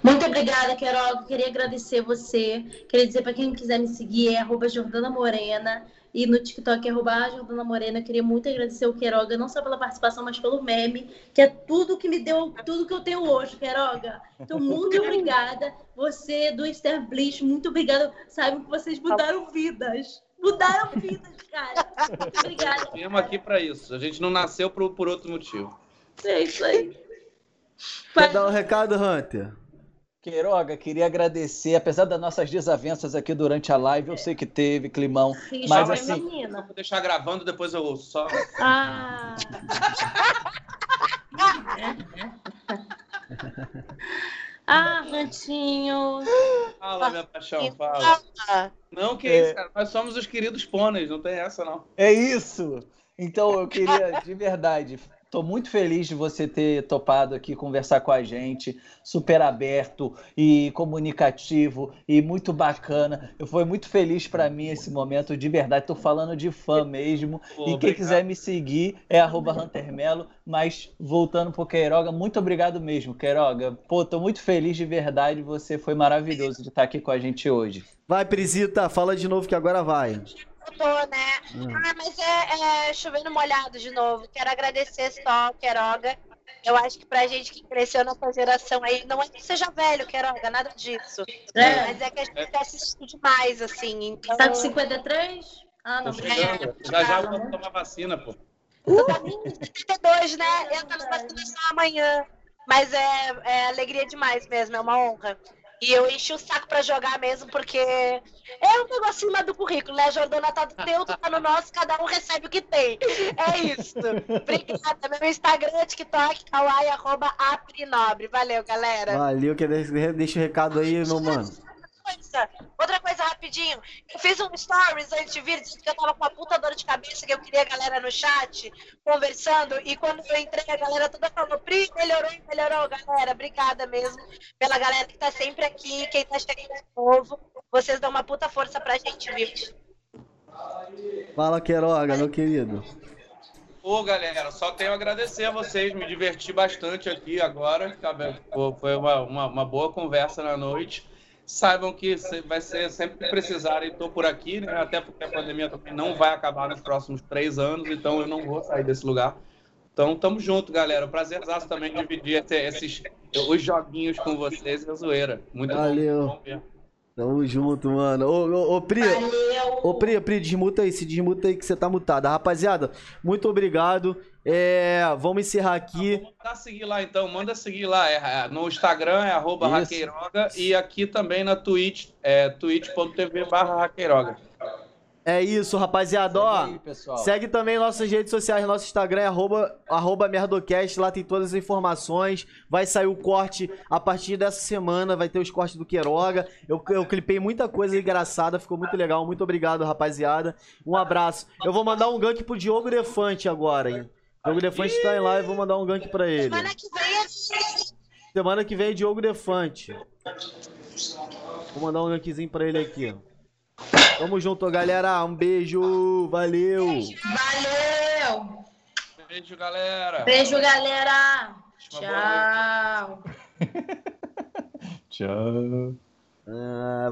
Muito obrigada, Queiroga. Queria agradecer você. Queria dizer para quem quiser me seguir é arroba Jordana Morena. E no TikTok arroba Jordana Morena. Eu queria muito agradecer o Queiroga, não só pela participação, mas pelo meme, que é tudo que me deu, tudo que eu tenho hoje, Queiroga. Então, muito obrigada. Você do Esther Bliss, muito obrigada. Sabe que vocês mudaram vidas mudaram vidas, cara. Muito obrigada. Viemos aqui para isso. A gente não nasceu por, por outro motivo. É isso aí. Quer dar um recado, Hunter? Queiroga, queria agradecer, apesar das nossas desavenças aqui durante a live, eu sei que teve climão, Sim, mas assim... Menina. Vou deixar gravando, depois eu só... Ah... ah, Rantinho... Fala, minha paixão, fala. Não, que é... isso, cara, nós somos os queridos pôneis, não tem essa, não. É isso! Então, eu queria, de verdade, Estou muito feliz de você ter topado aqui conversar com a gente, super aberto e comunicativo e muito bacana. Eu fui muito feliz para mim esse momento, de verdade. Estou falando de fã mesmo. Pô, e quem obrigado. quiser me seguir é @huntermelo. Mas voltando pro Queiroga, muito obrigado mesmo, Queiroga. Pô, tô muito feliz de verdade. Você foi maravilhoso de estar aqui com a gente hoje. Vai, Prisita, fala de novo que agora vai voltou, né? Hum. Ah, mas é, é chovendo molhado de novo. Quero agradecer só, Queroga. Eu acho que pra gente que cresceu nessa geração aí, não é que seja velho, Queroga, nada disso. É. Mas é que a gente tá assistindo demais, assim. Então... Tá com 53? Ah, não, obrigada. Já já vou tomar vacina, pô. Uh! Tá 72, né? Eu tô vacinando só amanhã. Mas é, é alegria demais mesmo, é uma honra. E eu enchi o saco pra jogar mesmo, porque é um negocinho lá do currículo, né? Jordana tá do teu, tu tá no nosso, cada um recebe o que tem. É isso. Obrigada. Meu Instagram, TikTok, kawaii, arroba aprinobre. Valeu, galera. Valeu, que deixa o recado aí, meu mano coisa, outra coisa rapidinho. Eu fiz um stories antes de vir, dizendo que eu tava com uma puta dor de cabeça, que eu queria a galera no chat conversando. E quando eu entrei, a galera toda falou: Pri, melhorou, melhorou, galera. Obrigada mesmo pela galera que tá sempre aqui, quem tá chegando de novo. Vocês dão uma puta força pra gente, viu? Fala, Queiroga, meu querido. Ô, galera, só tenho a agradecer a vocês, me diverti bastante aqui agora. Foi uma, uma, uma boa conversa na noite. Saibam que vai ser sempre que precisarem, estou por aqui, né? Até porque a pandemia também não vai acabar nos próximos três anos, então eu não vou sair desse lugar. Então, tamo junto, galera. Prazerzaço também dividir esses, os joguinhos com vocês e a zoeira. Muito Valeu. bom. Valeu. Tamo junto, mano. Ô, ô, ô Pri. Valeu. Ô, Pri, Pri, desmuta aí, se desmuta aí que você tá mutada. Rapaziada, muito obrigado. É, vamos encerrar aqui. Ah, manda seguir lá então, manda seguir lá. É, no Instagram é arroba Raqueiroga e aqui também na Twitch, é twitch.tv barra Raqueiroga. É isso, rapaziada. Ó, aí, segue também nossas redes sociais. Nosso Instagram é arroba, arroba Merdocast. Lá tem todas as informações. Vai sair o corte a partir dessa semana. Vai ter os cortes do Queiroga. Eu, eu clipei muita coisa engraçada. Ficou muito legal. Muito obrigado, rapaziada. Um abraço. Eu vou mandar um gank pro Diogo Defante agora, hein? Diogo Defante tá em live. Vou mandar um gank pra ele. Semana que vem é... Semana que vem é Diogo Defante. Vou mandar um gankzinho pra ele aqui. Tamo junto, galera. Um beijo. Valeu. Valeu. Beijo, galera. Beijo, galera. Tchau. Tchau. Ah,